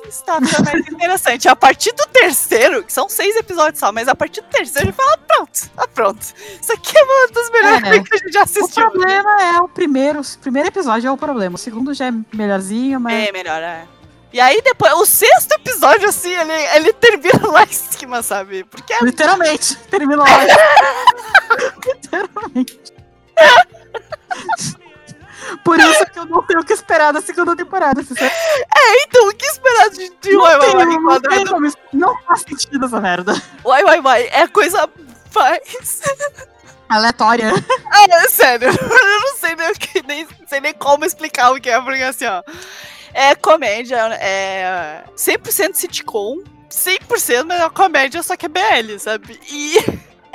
Está ficando mais interessante. A partir do terceiro, que são seis episódios só, mas a partir do terceiro gente fala, pronto, ah, pronto. Isso aqui é uma das melhores É. que a gente já O assistiu. problema é o primeiro. O primeiro episódio é o problema. O segundo já é melhorzinho, mas. É, melhor, é. E aí depois, o sexto episódio, assim, ele, ele termina lá em cima, sabe? Porque é Literalmente, terminou lá. <laughs> Literalmente. <laughs> Por isso que eu não tenho o que esperar da segunda temporada. sinceramente. então, o que esperar de, de Não Uai Uai Uai não enquadrado? Não faz sentido essa merda. Uai Uai Uai é coisa mais... Aleatória. <laughs> Ah, é sério, <laughs> eu não sei nem, que, nem, sei nem como explicar o que é, porque assim, ó. É comédia, é 100% sitcom, 100%, mas é uma comédia, só que é BL, sabe? E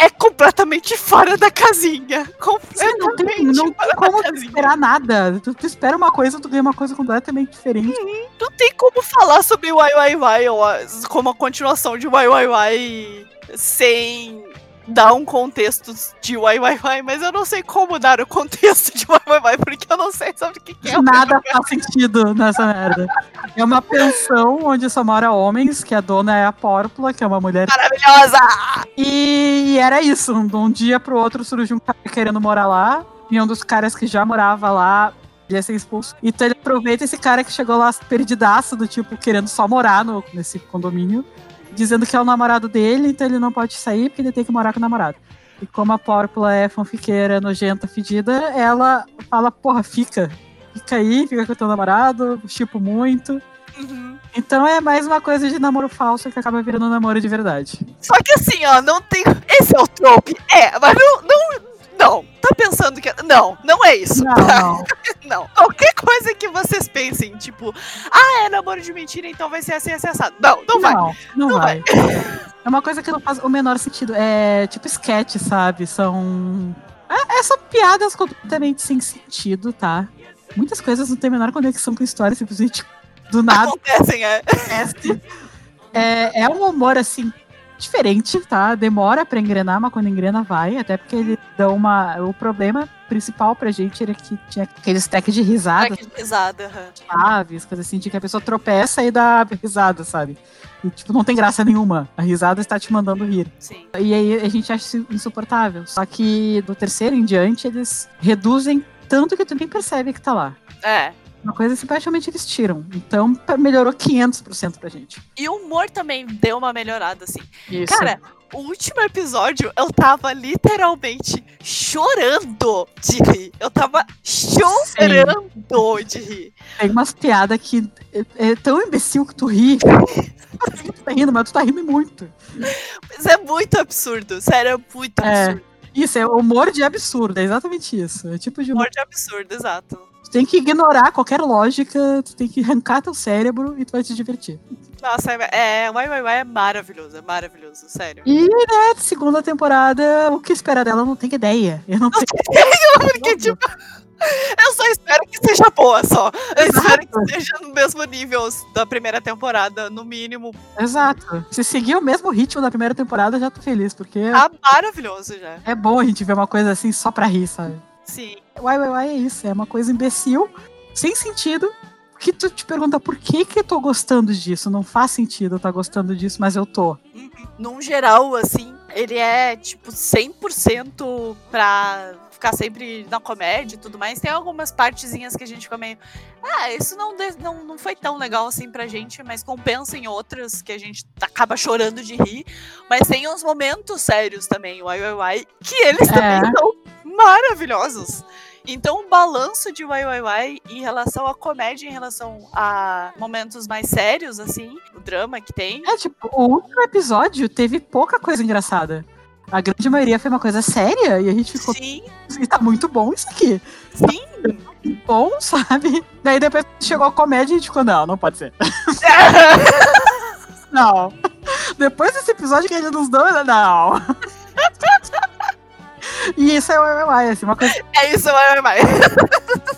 é completamente fora da casinha. Sim, não tem, Completamente não tem como tu esperar nada. Tu, tu espera uma coisa, tu ganha uma coisa completamente diferente. Não tem como falar sobre Wai Wai Wai como a continuação de Wai Wai Wai sem dar um contexto de Wai Wai Wai, mas eu não sei como dar o contexto de Wai Wai Wai, porque eu não sei sobre o que, que é. Nada faz sentido nessa merda. É uma pensão onde só mora homens, que a dona é a Pórpula, que é uma mulher. Maravilhosa! E era isso. De um dia pro outro surgiu um cara querendo morar lá. E um dos caras que já morava lá ia ser expulso. Então ele aproveita esse cara que chegou lá perdidaço, do tipo, querendo só morar no, nesse condomínio, dizendo que é o namorado dele, então ele não pode sair porque ele tem que morar com o namorado. E como a Pórpula é fanfiqueira, nojenta, fedida, ela fala, porra, fica. Fica aí, fica com o teu namorado, tipo muito. Uhum. Então é mais uma coisa de namoro falso que acaba virando um namoro de verdade. Só que assim, ó, não tem. Esse é o trope. É, mas não. Não. Não, tá pensando que. Não, não é isso. Não, <laughs> não. Não. Qualquer coisa que vocês pensem, tipo, ah, é namoro de mentira, então vai ser assim, assim, assado. Não, não vai. Não, não, Não vai. É uma coisa que não faz o menor sentido. É tipo sketch, sabe? São. É, é só piadas completamente sem sentido, tá? Muitas coisas não têm a menor conexão com a história, simplesmente do nada Acontecem, é. acontece. É, é um humor, assim, diferente, tá? Demora pra engrenar, mas quando engrena vai. Até porque ele dá uma. O problema principal pra gente era que tinha aquele stack de risadas Ai, que risada. aham. chaves, coisa assim, de que a pessoa tropeça e dá risada, sabe? E, tipo, não tem graça nenhuma. A risada está te mandando rir. Sim. E aí a gente acha isso insuportável. Só que do terceiro em diante, eles reduzem tanto que tu nem percebe que tá lá. É. Uma coisa assim, praticamente eles tiram. Então, melhorou 500% pra gente. E o humor também deu uma melhorada, assim. Isso. Cara, o último episódio eu tava literalmente chorando de rir. Eu tava chorando de rir. tem umas piadas que é, é tão imbecil que tu ri. <laughs> tu tá rindo, mas tu tá rindo muito. Mas é muito absurdo. Sério, é muito É. absurdo. Isso, é humor de absurdo, é exatamente isso. É tipo de humor. Humor de absurdo, exato. Tu tem que ignorar qualquer lógica, tu tem que arrancar teu cérebro e tu vai te divertir. Nossa, é, é, Uai Uai é maravilhoso, é maravilhoso, sério. E, né, segunda temporada, o que esperar dela eu não tenho ideia. Eu não tenho Porque, tipo, eu só espero que seja boa só. Eu Exato. espero que seja no mesmo nível da primeira temporada, no mínimo. Exato. Se seguir o mesmo ritmo da primeira temporada, eu já tô feliz, porque Tá maravilhoso já. é bom a gente ver uma coisa assim só pra rir, sabe? Sim. Uai, uai, uai, é isso. É uma coisa imbecil, sem sentido, que tu te pergunta por que que eu tô gostando disso. Não faz sentido eu estar gostando disso, mas eu tô. Num geral, assim, ele é, tipo, 100% pra ficar sempre na comédia e tudo mais. Tem algumas partezinhas que a gente fica meio. Ah, isso não, não, não foi tão legal assim pra gente, mas compensa em outras que a gente acaba chorando de rir. Mas tem uns momentos sérios também, uai, uai, que eles É. também são maravilhosos. Então, o balanço de Wai Wai Wai em relação à comédia, em relação a momentos mais sérios, assim, o drama que tem. É, tipo, o último episódio teve pouca coisa engraçada. A grande maioria foi uma coisa séria e a gente ficou. Sim, E tá muito bom isso aqui. sim. <laughs> Bom, sabe? Daí depois chegou a comédia e a gente ficou, não, não pode ser. <laughs> <laughs> Não. Depois desse episódio que ele nos deu, não. E isso é o MMI, assim, uma coisa é isso, Wai.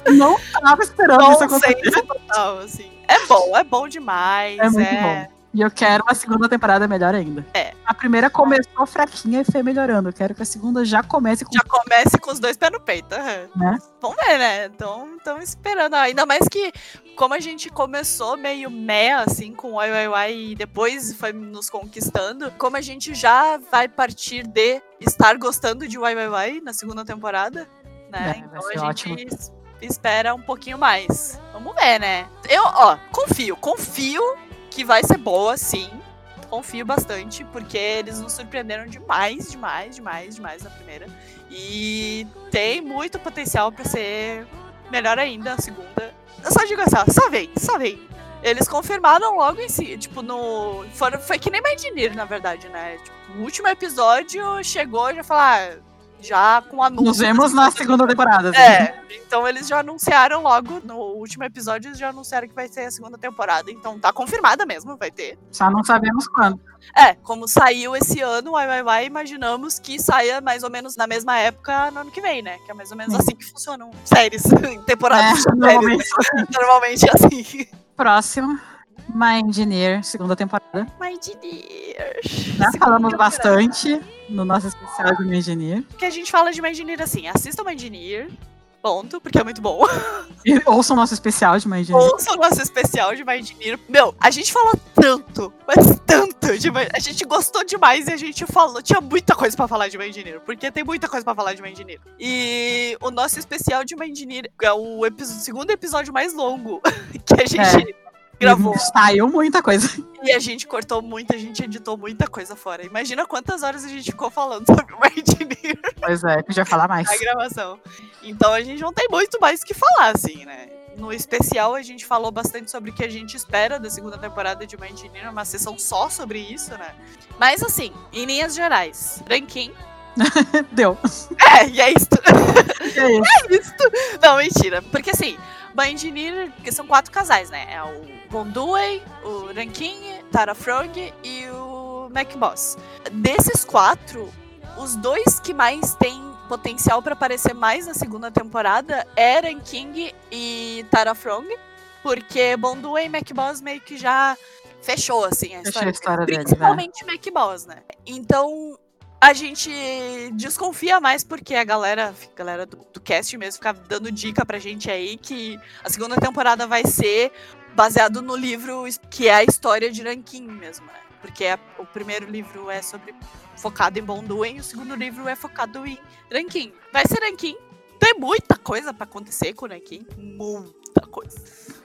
que eu não tava esperando isso acontecer. Total, assim. É bom, é bom demais. É muito é... bom. E eu quero uma segunda temporada melhor ainda. É, A primeira começou fraquinha e foi melhorando. Eu quero que a segunda já comece com. Já comece com os dois pés no peito. aham. Né? Vamos ver, né? Então, estamos esperando. Ainda mais que, como a gente começou meio meh, assim, com o YYY e depois foi nos conquistando, como a gente já vai partir de estar gostando de YYY na segunda temporada, né? É, então a ótimo. gente es- espera um pouquinho mais. Vamos ver, né? Eu, ó, confio. Confio que vai ser boa, sim. Confio bastante, porque eles nos surpreenderam demais, demais, demais, demais na primeira. E tem muito potencial pra ser melhor ainda a segunda. Eu só digo assim, ó, só vem, só vem. Eles confirmaram logo em si, tipo, no. Foram, foi que nem Mindinir, na verdade, né? Tipo, o último episódio chegou e já falar. Já com anúncio. Nos vemos na segunda temporada. assim. É, então eles já anunciaram logo, no último episódio, eles já anunciaram que vai ser a segunda temporada. Então tá confirmada mesmo, vai ter. Só não sabemos quando. É, como saiu esse ano, o YYY, imaginamos que saia mais ou menos na mesma época no ano que vem, né? Que é mais ou menos Sim. assim que funcionam séries, <laughs> temporadas É, de séries. normalmente. Normalmente é assim. Próximo. My Engineer, segunda temporada. My Engineer. Já Segunda falamos temporada. bastante no nosso especial de My Engineer. Que a gente fala de My Engineer assim, assistam My Engineer, ponto, porque é muito bom. E ouçam o nosso especial de My Engineer. Ouça o nosso especial de My Engineer. Meu, a gente falou tanto, mas tanto de My... A gente gostou demais e a gente falou. Tinha muita coisa pra falar de My Engineer, porque tem muita coisa pra falar de My Engineer. E o nosso especial de My Engineer é o epi- segundo episódio mais longo <laughs> que a gente gravou. Saiu muita coisa. E a gente cortou muito, a gente editou muita coisa fora. Imagina quantas horas a gente ficou falando sobre o My Engineer Pois é, podia falar mais. na gravação. Então a gente não tem muito mais o que falar, assim, né? No especial, a gente falou bastante sobre o que a gente espera da segunda temporada de My Engineer, uma sessão só sobre isso, né? Mas assim, em linhas gerais, ranking. <laughs> Deu. É, e é isso. <laughs> É isso. É isso. Não, mentira. Porque assim, My Engineer, que são quatro casais, né? É o Bonduei, o Rankin, Tara Frog e o MacBoss. Desses quatro, os dois que mais têm potencial pra aparecer mais na segunda temporada é Ranking e Tara Frog. Porque Bonduei e MacBoss meio que já fechou, assim, a história. a história né? Principalmente MacBoss, né? Então, a gente desconfia mais porque a galera, a galera do, do cast mesmo fica dando dica pra gente aí que a segunda temporada vai ser baseado no livro que é a história de Rankin mesmo, né? Porque a- o primeiro livro é sobre focado em Bonduin e o segundo livro é focado em Rankin. Vai ser Rankin. Tem muita coisa pra acontecer com Rankin. Muita coisa.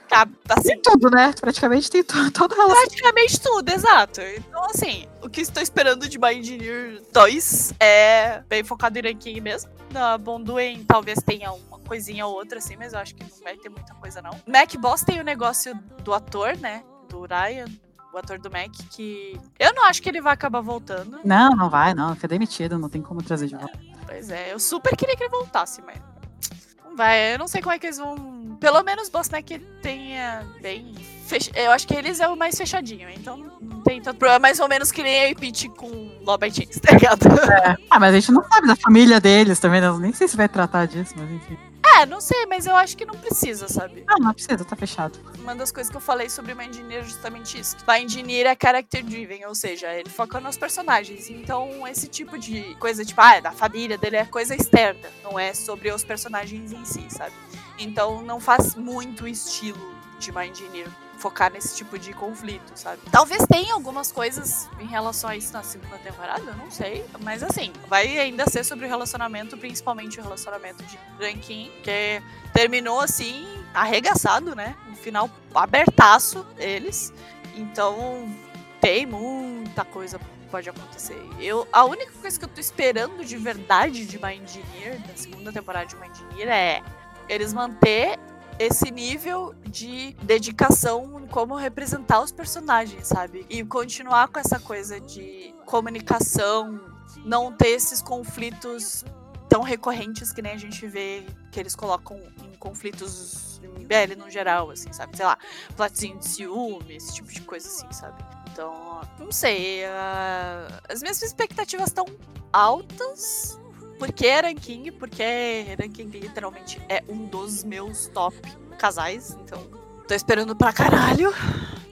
Tá, assim, Tem tudo, né? Praticamente tem tu- todo relação. praticamente tudo, exato. Então, assim, o que estou esperando de My Engineer 2 é bem focado em ranking mesmo. Na Bonduin talvez tenha uma coisinha ou outra, assim, mas eu acho que não vai ter muita coisa, não. Mac Boss tem o negócio do ator, né? Do Ryan, o ator do Mac, que eu não acho que ele vai acabar voltando. Não, não vai, não. Foi demitido, não tem como trazer de volta. Pois é, eu super queria que ele voltasse, mas. Não vai, eu não sei como é que eles vão. Pelo menos Boss Mac tenha bem. Fech... Eu acho que eles é o mais fechadinho, então não tem tanto problema. Mais ou menos que nem a Peach com Lobby Jeans, tá ligado? Ah, mas a gente não sabe da família deles também, né? Eu nem sei se vai tratar disso, mas enfim. É, não sei, mas eu acho que não precisa, sabe? Ah, não precisa, tá fechado. Uma das coisas que eu falei sobre o Engineer é justamente isso. O Engineer é character driven, ou seja, ele foca nos personagens. Então, esse tipo de coisa, tipo, ah, é da família dele é coisa externa, não é sobre os personagens em si, sabe? Então, não faz muito estilo de My Engineer focar nesse tipo de conflito, sabe? Talvez tenha algumas coisas em relação a isso na segunda temporada, eu não sei. Mas assim, vai ainda ser sobre o relacionamento, principalmente o relacionamento de Rankin, que terminou assim, arregaçado, né? No final, abertaço eles. Então, tem muita coisa pode acontecer. Eu, a única coisa que eu tô esperando de verdade de My Engineer, da segunda temporada de My Engineer, é eles manter esse nível de dedicação como representar os personagens, sabe? E continuar com essa coisa de comunicação, não ter esses conflitos tão recorrentes que nem a gente vê que eles colocam em conflitos em BL no geral, assim, sabe? Sei lá, platzinho de ciúme, esse tipo de coisa assim, sabe? Então, não sei. ah, as minhas expectativas estão altas. Porque é ranking, porque ranking literalmente é um dos meus top casais, então tô esperando pra caralho.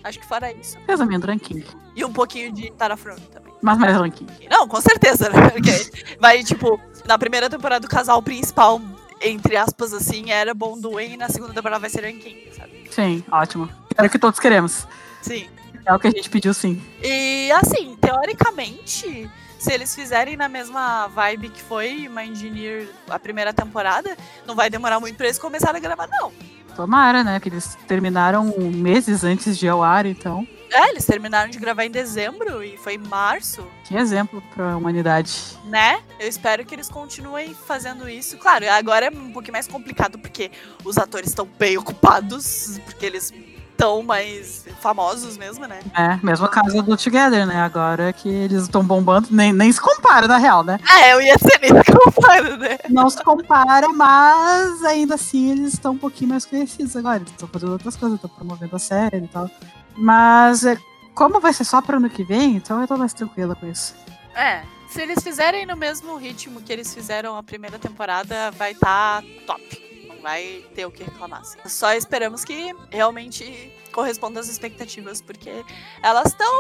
Acho que fora isso. Resumindo, ranking. E um pouquinho de Tara Front também. Mas mais ranking. Não, com certeza, né? <laughs> Porque vai, tipo, na primeira temporada o casal principal, entre aspas, assim, era Bonduin e na segunda temporada vai ser Ranking, sabe? Sim, ótimo. Era o que todos queremos. Sim. É o que a gente pediu, sim. E assim, teoricamente, se eles fizerem na mesma vibe que foi My Engineer a primeira temporada, não vai demorar muito pra eles começarem a gravar, não. Tomara, né? Que eles terminaram meses antes de ao ar, então. É, eles terminaram de gravar em dezembro e foi em março, Que exemplo pra humanidade. né? Eu espero que eles continuem fazendo isso. Claro, agora é um pouquinho mais complicado porque os atores estão bem ocupados, porque eles estão mais famosos mesmo, né? É, mesmo caso do Together, né? Agora que eles estão bombando, nem, nem se compara, na real, né? É, eu ia ser nem comparo, né? Não se compara, mas ainda assim eles estão um pouquinho mais conhecidos agora. Eles estão fazendo outras coisas, estão promovendo a série e tal. Mas é, como vai ser só pro ano que vem, então eu tô mais tranquila com isso. É, se eles fizerem no mesmo ritmo que eles fizeram a primeira temporada, vai estar top. Não vai ter o que reclamar. assim. Só esperamos que realmente corresponda às expectativas, porque elas estão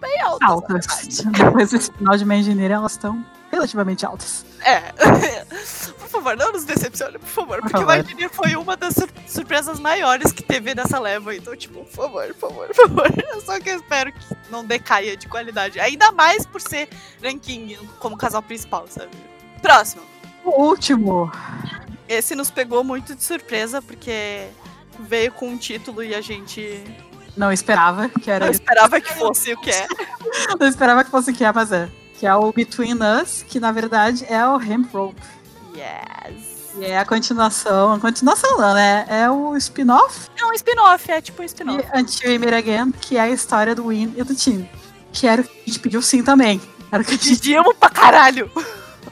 bem altas. Altas. <laughs> Depois desse final de Engineer, elas estão relativamente altas. É. <laughs> por favor, não nos decepcione, por favor. Por porque favor. o Engineer foi uma das sur- surpresas maiores que teve nessa leva. Então, tipo, por favor, por favor, por favor. <laughs> Só que eu espero que não decaia de qualidade. Ainda mais por ser ranking como casal principal, sabe? Próximo. O último. Esse nos pegou muito de surpresa, porque veio com um título e a gente Não esperava que era não esperava que fosse o que é. <laughs> Não esperava que fosse o que é, mas é. Que é o Between Us, que na verdade é o Hemp Rope. Yes. E é a continuação. A continuação não, né? É o spin-off É um spin-off, é tipo um spin-off. Until Meet Again, que é a história do Win e do Tim. Que era o que a gente pediu sim também. Era o que a gente Pedimos pra caralho.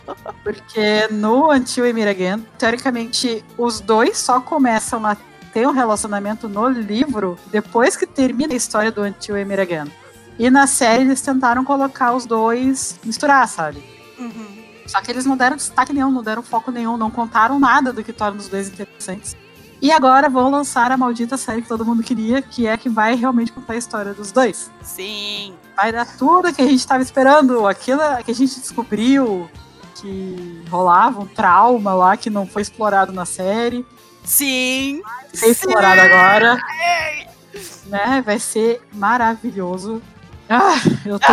<laughs> Porque no Until Meet Again, teoricamente, os dois só começam a ter um relacionamento no livro depois que termina a história do Until Meet Again. E na série eles tentaram colocar os dois, misturar, sabe? Uhum. Só que eles não deram destaque nenhum, não deram foco nenhum, não contaram nada do que torna os dois interessantes. E agora vão lançar a maldita série que todo mundo queria, que é que vai realmente contar a história dos dois. Sim. Vai dar tudo que a gente estava esperando, aquilo que a gente descobriu que rolava um trauma lá que não foi explorado na série, Sim. ser explorado agora, né? Vai ser maravilhoso. Ah, eu tô, <laughs>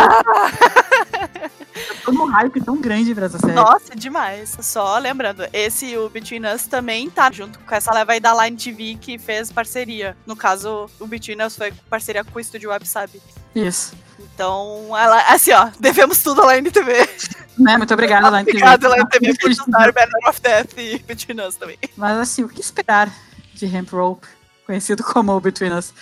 eu tô num hype tão grande pra essa série. Nossa, demais. Só lembrando, esse o Between Us também tá junto com essa leva aí da Line TV que fez parceria. No caso, o Between Us foi parceria com o estúdio Web Sabe. Isso. Então, ela, assim, ó, devemos tudo à Line TV. Né? Muito obrigada, Line TV. Obrigado, Line TV, por juntar Banner of Death e Between Us também. Mas assim, o que esperar de Hemp Rope, conhecido como Between Us?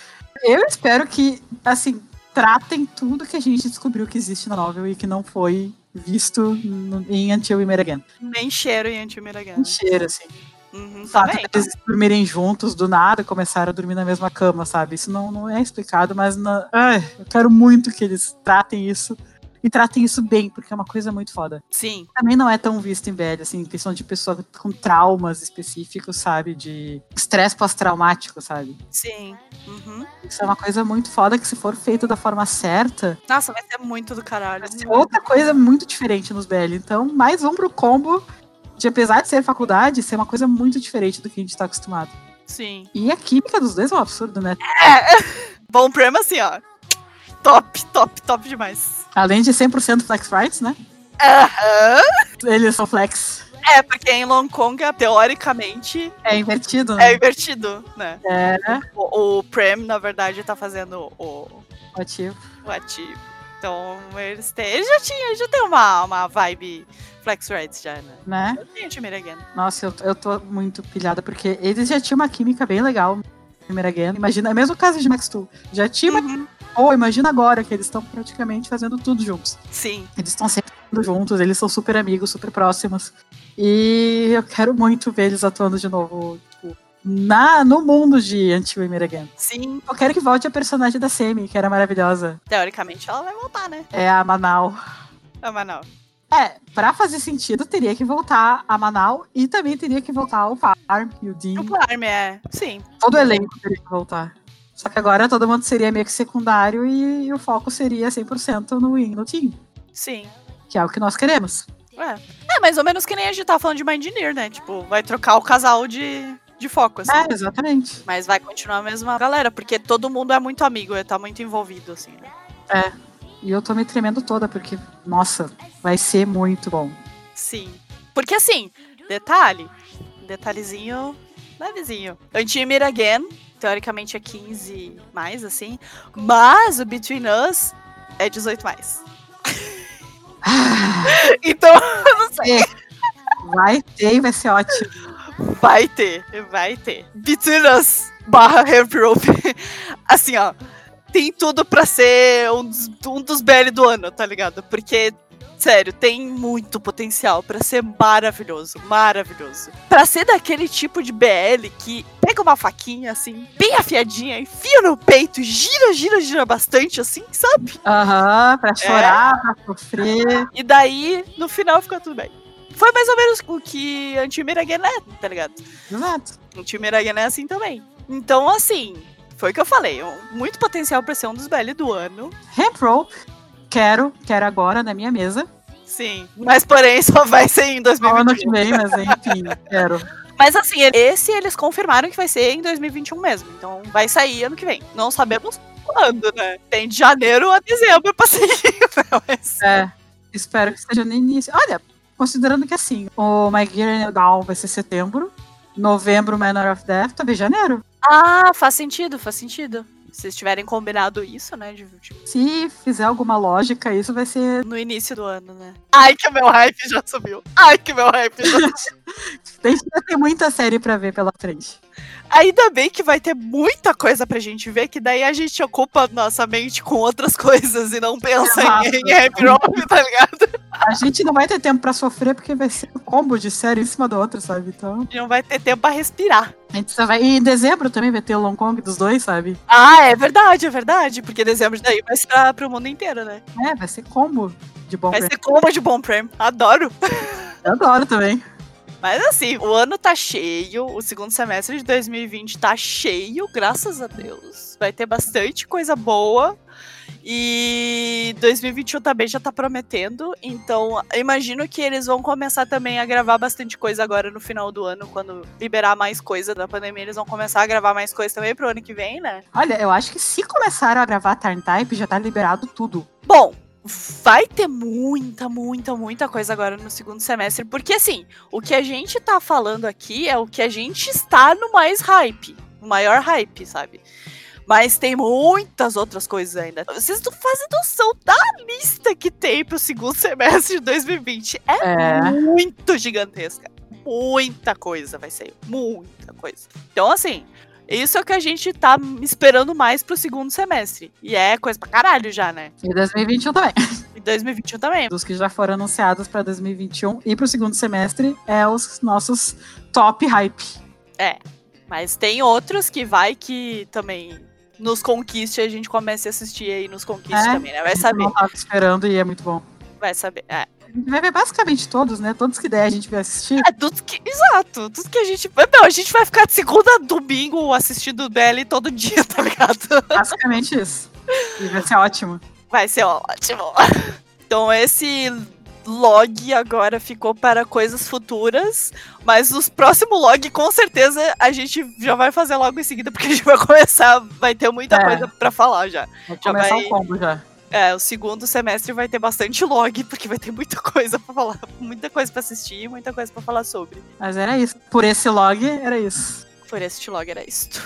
Eu espero que, assim, tratem tudo que a gente descobriu que existe na novel e que não foi visto em Until We Meet Again. Nem cheiro em Anti-Miragan. Um cheiro, assim. Uhum, O fato também. deles dormirem juntos do nada, começaram a dormir na mesma cama, sabe? Isso não, não é explicado, mas na- ai, eu quero muito que eles tratem isso. E tratem isso bem, porque é uma coisa muito foda. Sim. Também não é tão visto em BL, assim, questão de pessoa com traumas específicos, sabe? De estresse pós-traumático, sabe? Sim. Uhum. Isso é uma coisa muito foda que, se for feito da forma certa, Nossa, vai ser muito do caralho. vai ser outra coisa muito diferente nos BL. Então, mais um pro combo de, apesar de ser faculdade, ser uma coisa muito diferente do que a gente tá acostumado. Sim. E a química dos dois é um absurdo, né? <laughs> Bom prêmio assim, ó. Top, top, top demais. Além de 100% flex rights, né? Aham. Eles são flex. É, porque em Long Kong, teoricamente, É invertido, é né? invertido, né? É, O, o Prem, na verdade, tá fazendo o, o ativo. o ativo. Então, eles têm. Eles já tinham, já tem uma, uma vibe Flex Rights já, né? Né? Eu tenho Timir Again. Nossa, eu, eu tô muito pilhada, porque eles já tinham uma química bem legal. Primeira Again. Imagina, é o mesmo caso de Max 2. Já tinha uma. Uhum. Pô, imagina agora que eles estão praticamente fazendo tudo juntos. Sim. Eles estão sempre juntos, eles são super amigos, super próximos. E eu quero muito ver eles atuando de novo, na, no mundo de Anti-Women Again. Sim. Eu quero que volte a personagem da Semi, que era maravilhosa. Teoricamente ela vai voltar, né? É a Manal. A Manal. É, pra fazer sentido, teria que voltar a Manal e também teria que voltar o Farm e o Dean. O Parme é. Sim. Todo o elenco teria que voltar. Só que agora todo mundo seria meio que secundário e, o foco seria 100% no Win, no Team. Sim. Que é o que nós queremos. É. é mais ou menos que nem a gente tá falando de Engineer, né? Tipo, vai trocar o casal de, de foco, assim. É, exatamente. Mas vai continuar a mesma galera, porque todo mundo é muito amigo, tá muito envolvido, assim, né? É. E eu tô me tremendo toda, porque, nossa, vai ser muito bom. Sim. Porque assim, detalhe, detalhezinho levezinho. Anti-Mir Again, teoricamente é 15 mais, assim. Mas o Between Us é 18 mais. <laughs> então, eu não sei. Vai ter vai ser ótimo. Vai ter, vai ter. Us barra Hemp Rope. <laughs> Assim, ó. Tem tudo pra ser um dos, um dos BL do ano, tá ligado? Porque Sério, tem muito potencial para ser maravilhoso, maravilhoso. Para ser daquele tipo de BL que pega uma faquinha assim, bem afiadinha, enfia no peito, gira, gira, gira bastante assim, sabe? Aham, uhum, pra chorar, é. pra sofrer. E daí, no final fica tudo bem. Foi mais ou menos o que Anti-Miragen é, tá ligado? Exato. Anti-Miragen é assim também. Então, assim, foi o que eu falei. Muito potencial pra ser um dos BL do ano. Hemp Quero, quero agora na minha mesa. Sim, mas porém só vai ser em 2021. Ano que vem, mas enfim, quero. <laughs> Mas assim, esse eles confirmaram que vai ser em 2021 mesmo. Então vai sair ano que vem. Não sabemos quando, né? Tem de janeiro a dezembro pra. Né? <laughs> Mas... É, espero que seja no início. Olha, considerando que assim, o My Gear Down vai ser setembro, novembro Manor of Death, talvez janeiro. Ah, faz sentido, faz sentido vocês tiverem combinado isso, né? De, tipo... Se fizer alguma lógica, isso vai ser. No início do ano, né? Ai, que meu hype já subiu. Ai, que meu hype já <laughs> subiu. Tem ter muita série pra ver pela frente. Ainda bem que vai ter muita coisa pra gente ver, que daí a gente ocupa nossa mente com outras <laughs> coisas e não pensa Exato. em, em Happy Rock, tá ligado? A gente não vai ter tempo pra sofrer porque vai ser um combo de série em cima da outra, sabe? Então. A gente não vai ter tempo pra respirar. A gente só vai. E em dezembro também vai ter o Long Kong dos dois, sabe? Ah, é verdade, é verdade. Porque dezembro daí vai ser pra, pro mundo inteiro, né? É, vai ser combo de bom Vai prêmio. ser combo de bom prêmio. Adoro. Eu adoro também. Mas assim, o ano tá cheio, o segundo semestre de 2020 tá cheio, graças a Deus. Vai ter bastante coisa boa. E 2021 também já tá prometendo. Então, imagino que eles vão começar também a gravar bastante coisa agora no final do ano, quando liberar mais coisa da pandemia, eles vão começar a gravar mais coisa também pro ano que vem, né? Olha, eu acho que se começaram a gravar Turn Type, já tá liberado tudo. Bom, vai ter muita, muita, muita coisa agora no segundo semestre, porque assim, o que a gente tá falando aqui é o que a gente está no mais hype, no maior hype, sabe? Mas tem muitas outras coisas ainda. Vocês não fazem noção da lista que tem pro segundo semestre de 2020. É, é. muito gigantesca. Muita coisa vai ser. Muita coisa. Então, assim, isso é o que a gente tá esperando mais pro segundo semestre. E é coisa pra caralho já, né? E 2021 também. E 2021 também. Dos que já foram anunciados pra 2021 e pro segundo semestre é os nossos top hype. É. Mas tem outros que vai que também nos conquiste a gente comece a assistir aí nos conquiste é, também, né? Vai saber. Eu tava esperando e é muito bom. Vai saber, é vai ver basicamente todos, né? Todos que der a gente vai assistir. É, tudo que. Exato. Tudo que a gente. Não, a gente vai ficar de segunda a domingo assistindo o BL todo dia, <laughs> tá ligado? Basicamente isso. E vai ser ótimo. Vai ser ótimo. Então, esse log agora ficou para coisas futuras, mas os próximos log com certeza a gente já vai fazer logo em seguida, porque a gente vai começar, vai ter muita é. coisa para falar já. Vai já começar vai... um combo já. É, o segundo semestre vai ter bastante log, porque vai ter muita coisa pra falar, muita coisa pra assistir, muita coisa pra falar sobre. Mas era isso. Por esse log, era isso. Por este log era isto.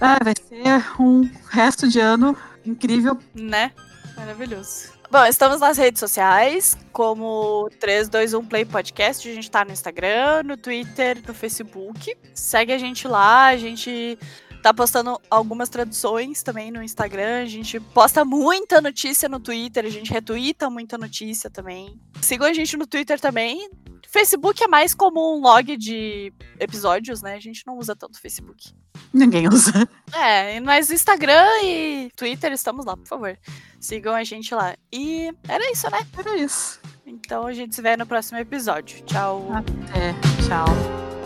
Ah, vai ser um resto de ano incrível. Né? Maravilhoso. Bom, estamos nas redes sociais, como 321 Play Podcast. A gente tá no Instagram, no Twitter, no Facebook. Segue a gente lá, a gente tá postando algumas traduções também no Instagram. A gente posta muita notícia no Twitter, a gente retuita muita notícia também. Sigam a gente no Twitter também. Facebook é mais como um log de episódios, né? A gente não usa tanto Facebook. Ninguém usa. É, mas Instagram e Twitter estamos lá, por favor. Sigam a gente lá. E era isso, né? Era isso. Então a gente se vê no próximo episódio. Tchau. Até. Tchau.